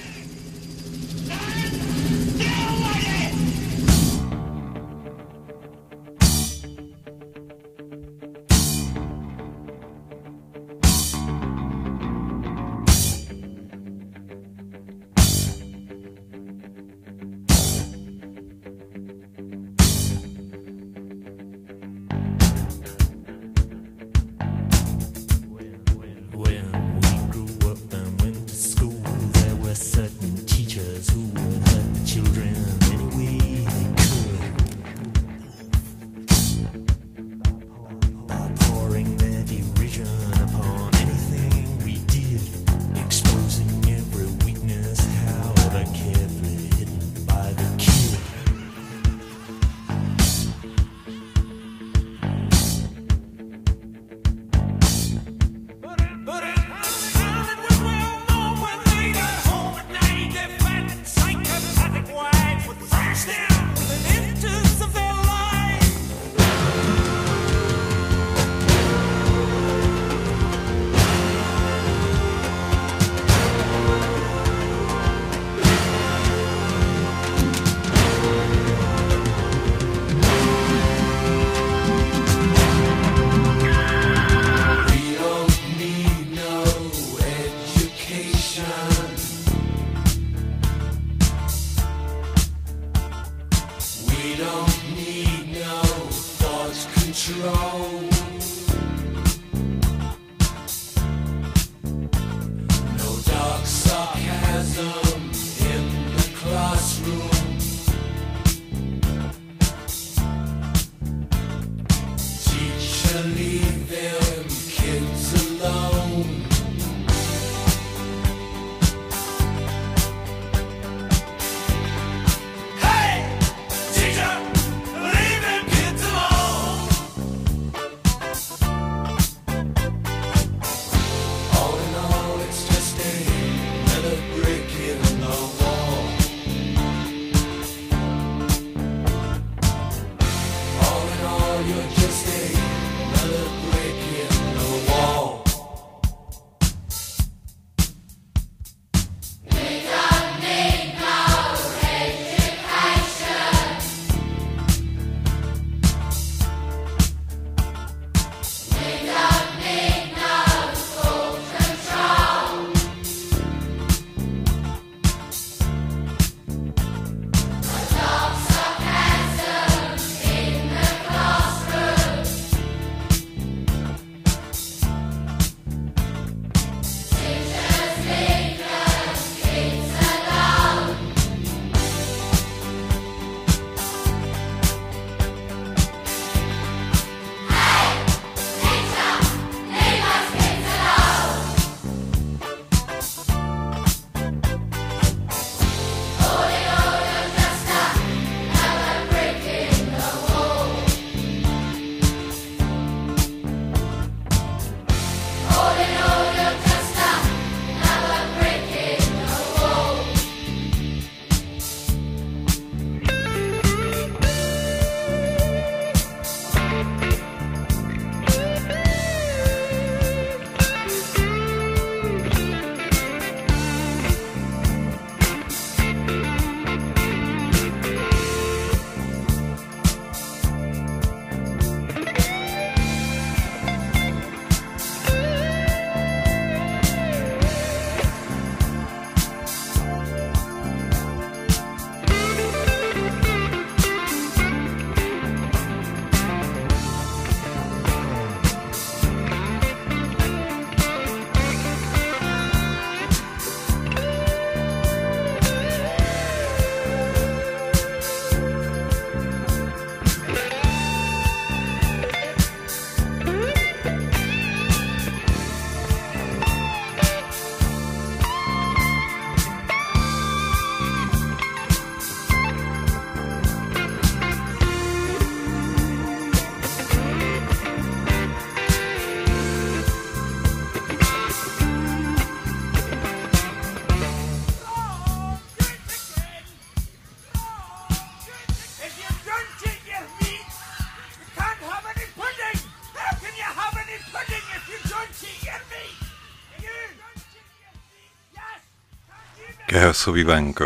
Vivanco.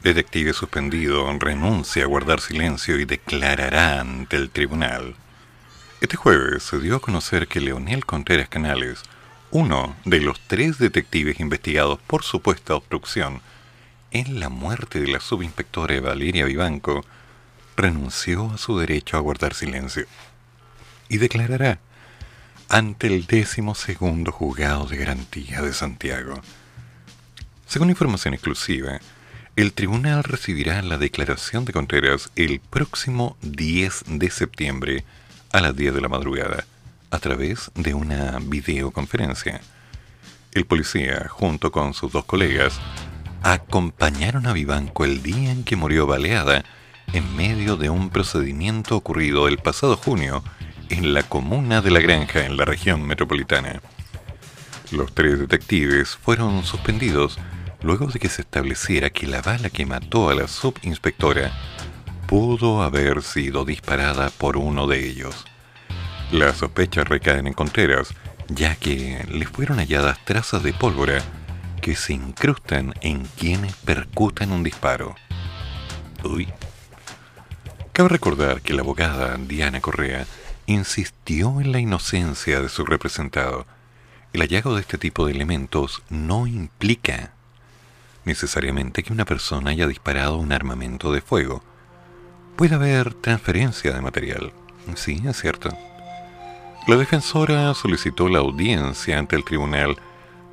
Detective suspendido renuncia a guardar silencio y declarará ante el tribunal. Este jueves se dio a conocer que Leonel Contreras Canales, uno de los tres detectives investigados por supuesta obstrucción en la muerte de la subinspectora Valeria Vivanco, renunció a su derecho a guardar silencio y declarará ante el décimo segundo juzgado de garantía de Santiago. Según información exclusiva, el tribunal recibirá la declaración de Contreras el próximo 10 de septiembre a las 10 de la madrugada, a través de una videoconferencia. El policía, junto con sus dos colegas, acompañaron a Vivanco el día en que murió baleada en medio de un procedimiento ocurrido el pasado junio en la comuna de La Granja, en la región metropolitana. Los tres detectives fueron suspendidos luego de que se estableciera que la bala que mató a la subinspectora pudo haber sido disparada por uno de ellos. Las sospechas recaen en Contreras, ya que le fueron halladas trazas de pólvora que se incrustan en quienes percutan un disparo. Uy. Cabe recordar que la abogada Diana Correa insistió en la inocencia de su representado. El hallazgo de este tipo de elementos no implica necesariamente que una persona haya disparado un armamento de fuego. Puede haber transferencia de material. Sí, es cierto. La defensora solicitó la audiencia ante el tribunal,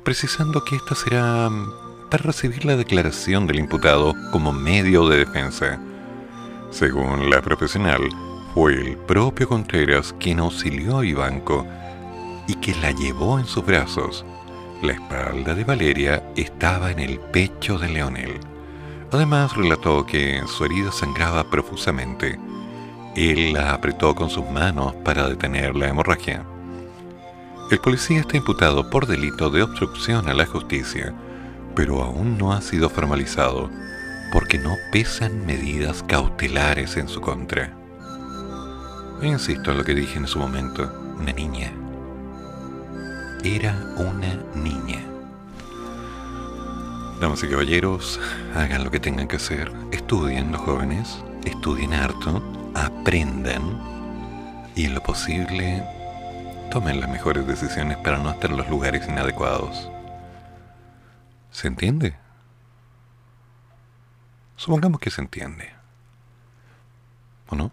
precisando que esta será mm, para recibir la declaración del imputado como medio de defensa. Según la profesional, fue el propio Contreras quien auxilió a Ivanco y que la llevó en sus brazos. La espalda de Valeria estaba en el pecho de Leonel. Además relató que su herida sangraba profusamente. Él la apretó con sus manos para detener la hemorragia. El policía está imputado por delito de obstrucción a la justicia, pero aún no ha sido formalizado porque no pesan medidas cautelares en su contra. Insisto en lo que dije en su momento, una niña. Era una niña. Damas y caballeros, hagan lo que tengan que hacer. Estudien los jóvenes, estudien harto, aprendan y en lo posible tomen las mejores decisiones para no estar en los lugares inadecuados. ¿Se entiende? Supongamos que se entiende. ¿O no?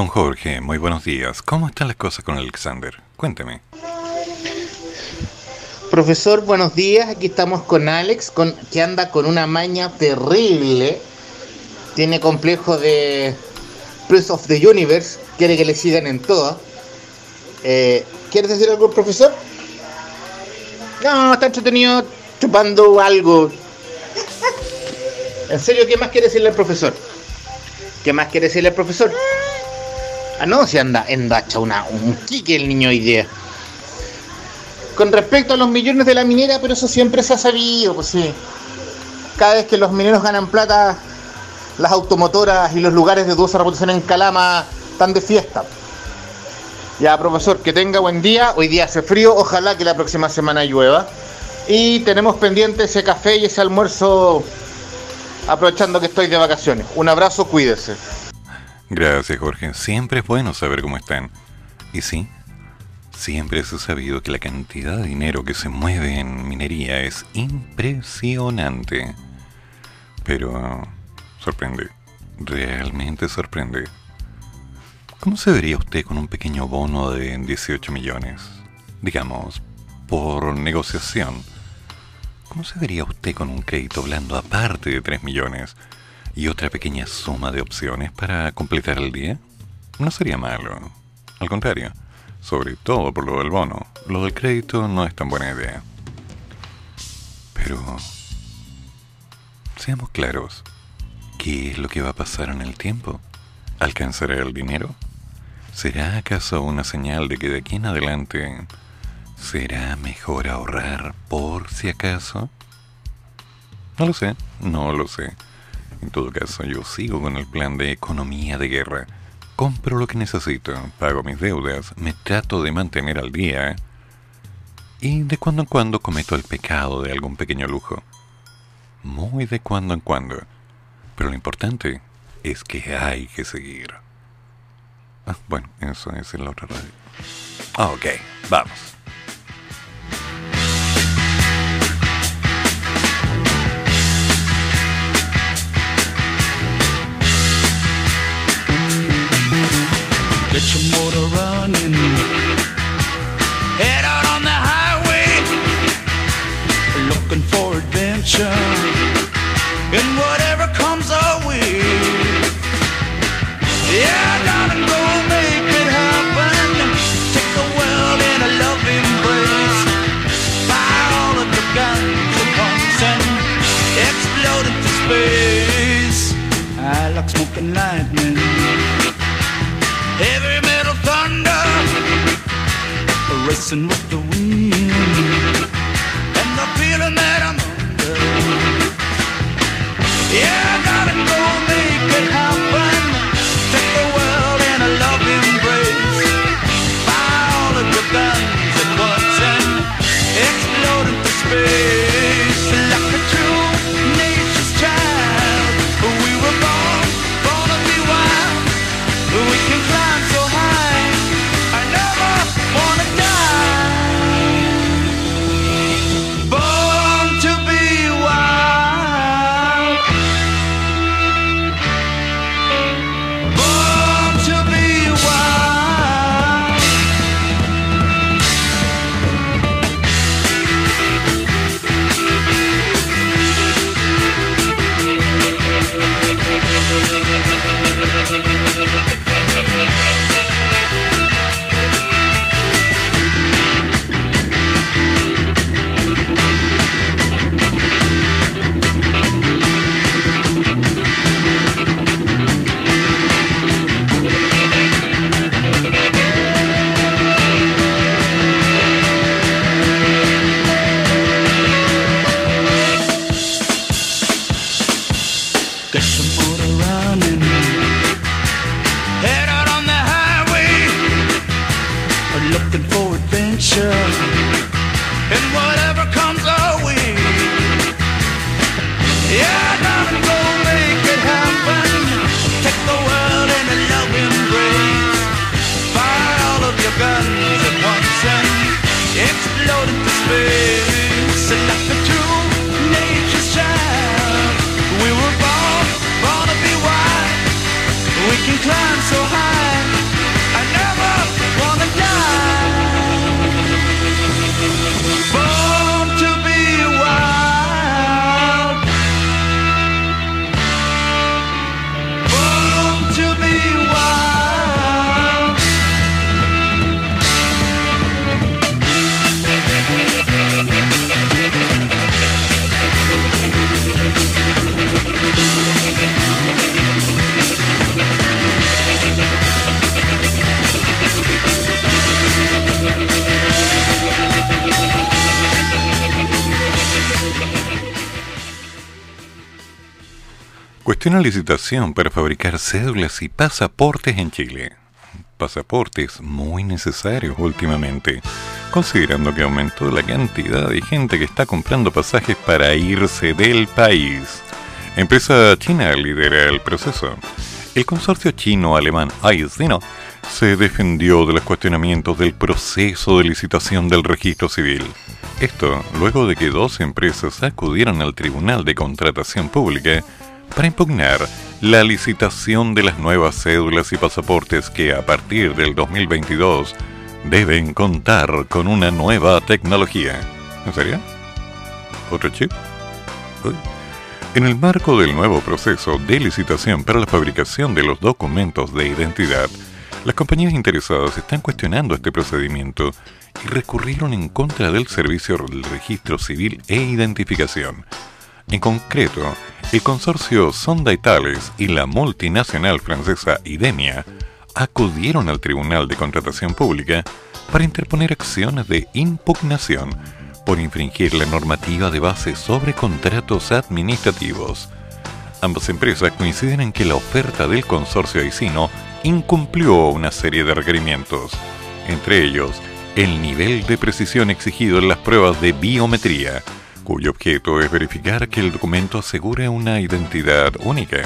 Don Jorge, muy buenos días. ¿Cómo están las cosas con Alexander? Cuénteme. Profesor, buenos días. Aquí estamos con Alex, con, que anda con una maña terrible. Tiene complejo de Prince of the Universe. Quiere que le sigan en todo. Eh, ¿Quieres decir algo, profesor? No, está entretenido chupando algo. ¿En serio qué más quiere decirle al profesor? ¿Qué más quiere decirle al profesor? Ah, no, si anda, anda hecha una, un quique el niño hoy día. Con respecto a los millones de la minera, pero eso siempre se ha sabido, pues sí. Cada vez que los mineros ganan plata, las automotoras y los lugares de dudosa reputación en Calama están de fiesta. Ya, profesor, que tenga buen día. Hoy día hace frío, ojalá que la próxima semana llueva. Y tenemos pendiente ese café y ese almuerzo aprovechando que estoy de vacaciones. Un abrazo, cuídese. Gracias, Jorge. Siempre es bueno saber cómo están. Y sí, Siempre se ha sabido que la cantidad de dinero que se mueve en minería es impresionante. Pero sorprende, realmente sorprende. ¿Cómo se vería usted con un pequeño bono de 18 millones? Digamos, por negociación. ¿Cómo se vería usted con un crédito blando aparte de 3 millones y otra pequeña suma de opciones para completar el día? No sería malo. Al contrario, sobre todo por lo del bono, lo del crédito no es tan buena idea. Pero... Seamos claros. ¿Qué es lo que va a pasar en el tiempo? ¿Alcanzará el dinero? ¿Será acaso una señal de que de aquí en adelante será mejor ahorrar por si acaso? No lo sé, no lo sé. En todo caso, yo sigo con el plan de economía de guerra. Compro lo que necesito, pago mis deudas, me trato de mantener al día y de cuando en cuando cometo el pecado de algún pequeño lujo. Muy de cuando en cuando. Pero lo importante es que hay que seguir. Ah, bueno, eso es en la otra radio. Ok, vamos. Get your motor running. Head out on the highway. Looking for adventure. And whatever comes our way. Yeah, Racing with the wind Licitación para fabricar cédulas y pasaportes en Chile. Pasaportes muy necesarios últimamente, considerando que aumentó la cantidad de gente que está comprando pasajes para irse del país. Empresa china lidera el proceso. El consorcio chino-alemán Aisdino se defendió de los cuestionamientos del proceso de licitación del registro civil. Esto luego de que dos empresas acudieron al Tribunal de Contratación Pública para impugnar la licitación de las nuevas cédulas y pasaportes que a partir del 2022 deben contar con una nueva tecnología. ¿En serio? ¿Otro chip? En el marco del nuevo proceso de licitación para la fabricación de los documentos de identidad, las compañías interesadas están cuestionando este procedimiento y recurrieron en contra del Servicio del Registro Civil e Identificación. En concreto, el consorcio Sonda Itales y la multinacional francesa Idemia acudieron al Tribunal de Contratación Pública para interponer acciones de impugnación por infringir la normativa de base sobre contratos administrativos. Ambas empresas coinciden en que la oferta del consorcio Aicino incumplió una serie de requerimientos, entre ellos el nivel de precisión exigido en las pruebas de biometría, cuyo objeto es verificar que el documento asegure una identidad única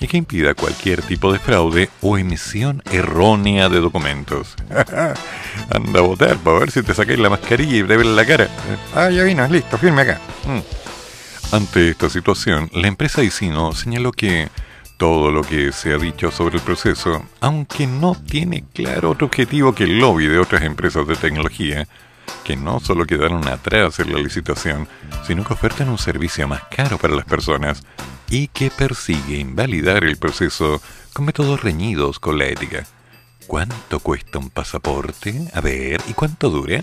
y que impida cualquier tipo de fraude o emisión errónea de documentos. Anda a votar para ver si te sacáis la mascarilla y te ven la cara. Ah, ya vino, listo, firme acá. Mm. Ante esta situación, la empresa Isino señaló que todo lo que se ha dicho sobre el proceso, aunque no tiene claro otro objetivo que el lobby de otras empresas de tecnología, que no solo quedaron atrás en la licitación, sino que ofertan un servicio más caro para las personas y que persigue invalidar el proceso con métodos reñidos con la ética. ¿Cuánto cuesta un pasaporte? A ver, ¿y cuánto dura?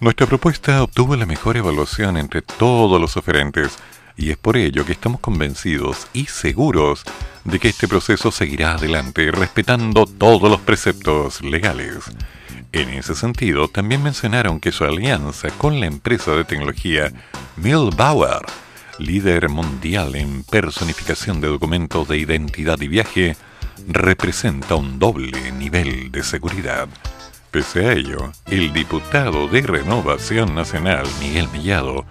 Nuestra propuesta obtuvo la mejor evaluación entre todos los oferentes y es por ello que estamos convencidos y seguros de que este proceso seguirá adelante respetando todos los preceptos legales. En ese sentido, también mencionaron que su alianza con la empresa de tecnología Milbauer, líder mundial en personificación de documentos de identidad y viaje, representa un doble nivel de seguridad. Pese a ello, el diputado de Renovación Nacional, Miguel Millado,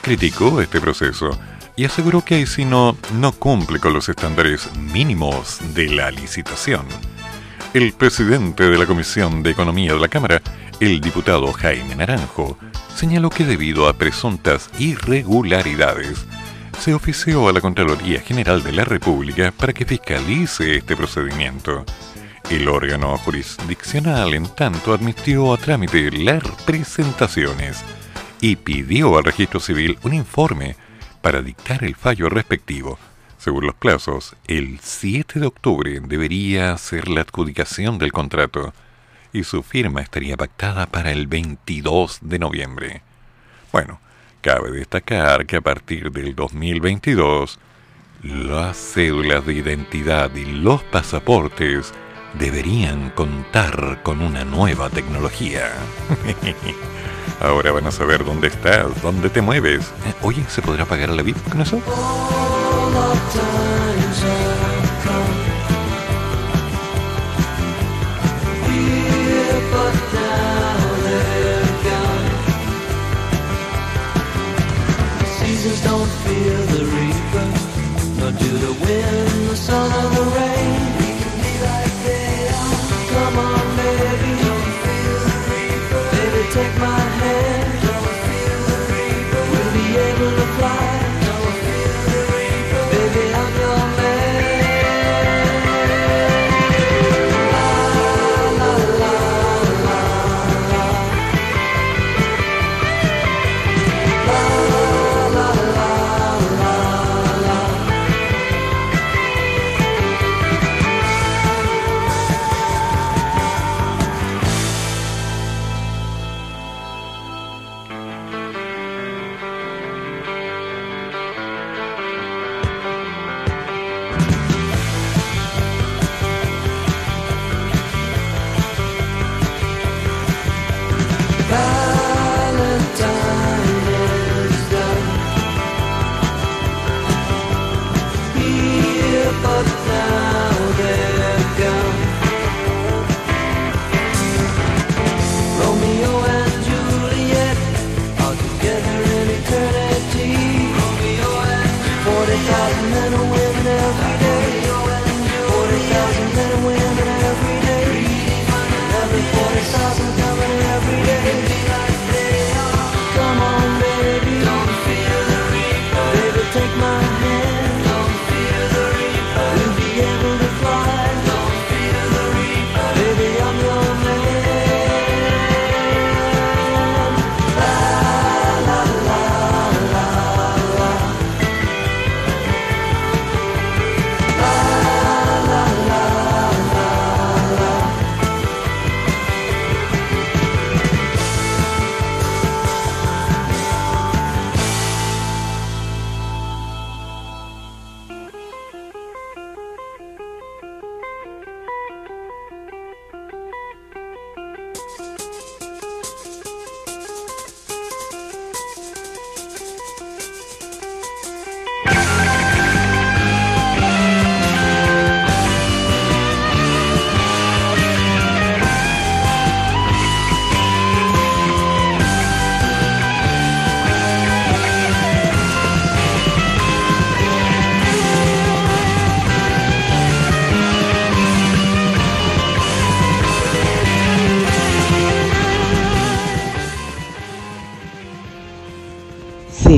criticó este proceso y aseguró que Aicino no cumple con los estándares mínimos de la licitación. El presidente de la Comisión de Economía de la Cámara, el diputado Jaime Naranjo, señaló que debido a presuntas irregularidades, se ofició a la Contraloría General de la República para que fiscalice este procedimiento. El órgano jurisdiccional, en tanto, admitió a trámite las presentaciones y pidió al registro civil un informe para dictar el fallo respectivo. Según los plazos, el 7 de octubre debería ser la adjudicación del contrato y su firma estaría pactada para el 22 de noviembre. Bueno, cabe destacar que a partir del 2022, las cédulas de identidad y los pasaportes deberían contar con una nueva tecnología. Ahora van a saber dónde estás, dónde te mueves. Eh, Oye, ¿se podrá pagar la VIP con eso? of times.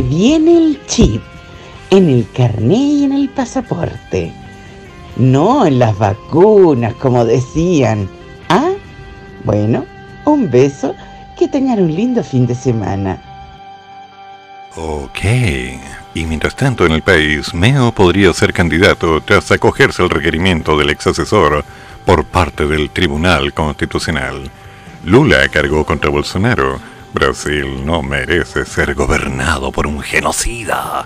Viene el chip en el carné y en el pasaporte. No en las vacunas, como decían. Ah, bueno, un beso. Que tengan un lindo fin de semana. Ok. Y mientras tanto en el país, Meo podría ser candidato tras acogerse al requerimiento del ex asesor por parte del Tribunal Constitucional. Lula cargó contra Bolsonaro. Brasil no merece ser gobernado por un genocida.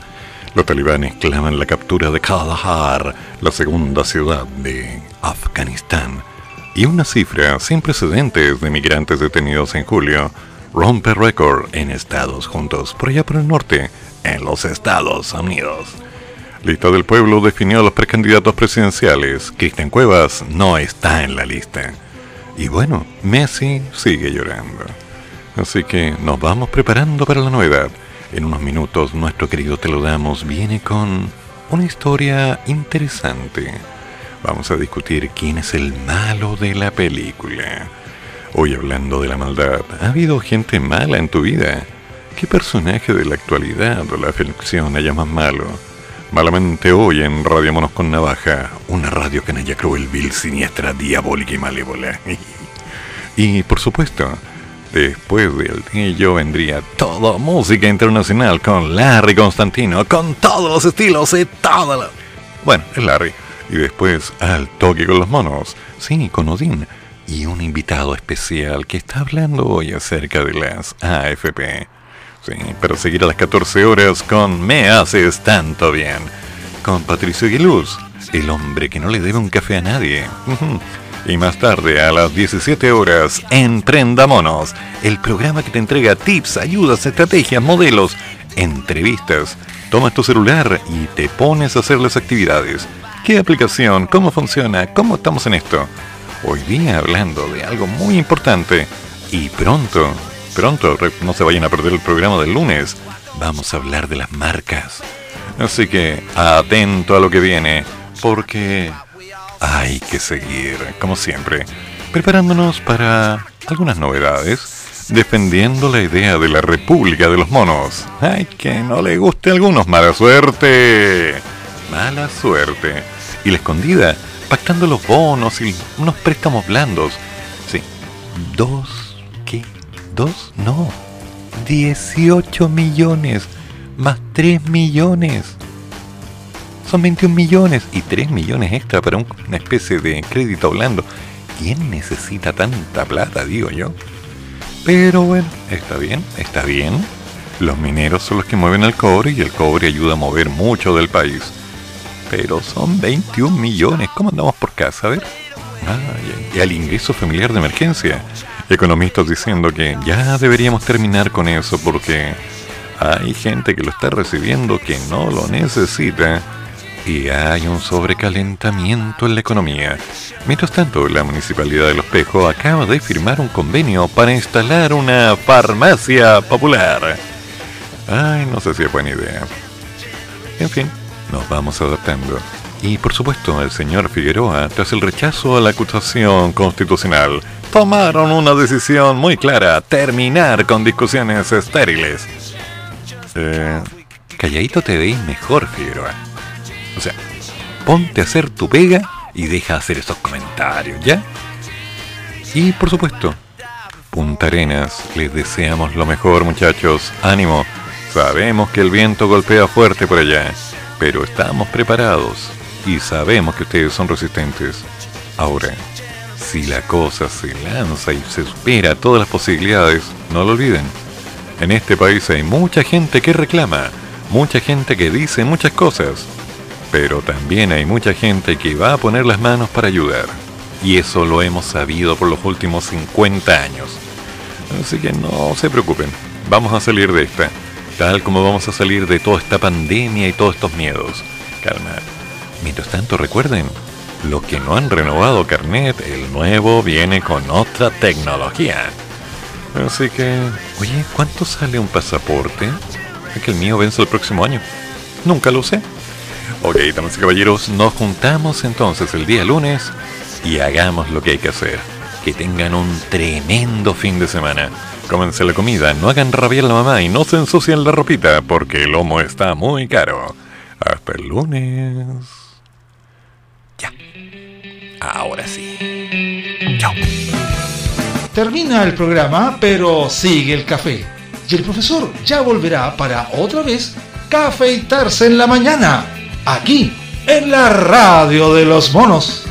Los talibanes claman la captura de Kandahar, la segunda ciudad de Afganistán. Y una cifra sin precedentes de migrantes detenidos en julio rompe récord en Estados Juntos, por allá por el norte, en los Estados Unidos. Lista del Pueblo definió a los precandidatos presidenciales. Cristian Cuevas no está en la lista. Y bueno, Messi sigue llorando. Así que nos vamos preparando para la novedad. En unos minutos nuestro querido Te lo damos viene con una historia interesante. Vamos a discutir quién es el malo de la película. Hoy hablando de la maldad, ¿ha habido gente mala en tu vida? ¿Qué personaje de la actualidad o la ficción haya más malo? Malamente hoy en Radio Monos con Navaja, una radio canalla cruel, vil, siniestra, diabólica y malévola. y por supuesto, después del yo vendría todo música internacional con Larry Constantino, con todos los estilos y todo lo... Bueno, es Larry. Y después al toque con los monos, sí, con Odín. Y un invitado especial que está hablando hoy acerca de las AFP. Sí, para seguir a las 14 horas con Me Haces Tanto Bien. Con Patricio Aguiluz, el hombre que no le debe un café a nadie. Y más tarde, a las 17 horas, Emprenda Monos, el programa que te entrega tips, ayudas, estrategias, modelos, entrevistas. Tomas tu celular y te pones a hacer las actividades. ¿Qué aplicación? ¿Cómo funciona? ¿Cómo estamos en esto? Hoy día hablando de algo muy importante y pronto, pronto, no se vayan a perder el programa del lunes, vamos a hablar de las marcas. Así que atento a lo que viene, porque hay que seguir, como siempre, preparándonos para algunas novedades, defendiendo la idea de la República de los Monos. Ay, que no le guste a algunos, mala suerte. Mala suerte. Y la escondida, pactando los bonos y unos préstamos blandos. Sí, dos, ¿qué? ¿Dos? No. 18 millones más 3 millones. Son 21 millones y 3 millones extra para un- una especie de crédito blando. ¿Quién necesita tanta plata, digo yo? Pero bueno, está bien, está bien. Los mineros son los que mueven el cobre y el cobre ayuda a mover mucho del país. Pero son 21 millones. ¿Cómo andamos por casa? A ver. Ah, y al ingreso familiar de emergencia. Economistas diciendo que ya deberíamos terminar con eso porque hay gente que lo está recibiendo que no lo necesita y hay un sobrecalentamiento en la economía. Mientras tanto, la Municipalidad de Los Pejos acaba de firmar un convenio para instalar una farmacia popular. Ay, no sé si es buena idea. En fin, nos vamos adaptando. Y por supuesto, el señor Figueroa, tras el rechazo a la acusación constitucional, tomaron una decisión muy clara, terminar con discusiones estériles. Eh, calladito te veis mejor, Figueroa. O sea, ponte a hacer tu pega y deja de hacer esos comentarios, ¿ya? Y por supuesto, Punta Arenas, les deseamos lo mejor, muchachos. Ánimo. Sabemos que el viento golpea fuerte por allá, pero estamos preparados y sabemos que ustedes son resistentes. Ahora, si la cosa se lanza y se supera todas las posibilidades, no lo olviden. En este país hay mucha gente que reclama, mucha gente que dice muchas cosas, pero también hay mucha gente que va a poner las manos para ayudar. Y eso lo hemos sabido por los últimos 50 años. Así que no se preocupen, vamos a salir de esta, tal como vamos a salir de toda esta pandemia y todos estos miedos. Calma. Mientras tanto, recuerden, los que no han renovado carnet, el nuevo viene con otra tecnología. Así que, oye, ¿cuánto sale un pasaporte? Es que el mío vence el próximo año. Nunca lo sé. Ok, damas y caballeros, nos juntamos entonces el día lunes y hagamos lo que hay que hacer. Que tengan un tremendo fin de semana. Cómense la comida, no hagan rabiar a la mamá y no se ensucien la ropita porque el lomo está muy caro. Hasta el lunes. Ya. Ahora sí. Chao. Termina el programa, pero sigue el café. Y el profesor ya volverá para otra vez cafeitarse en la mañana, aquí, en la radio de los monos.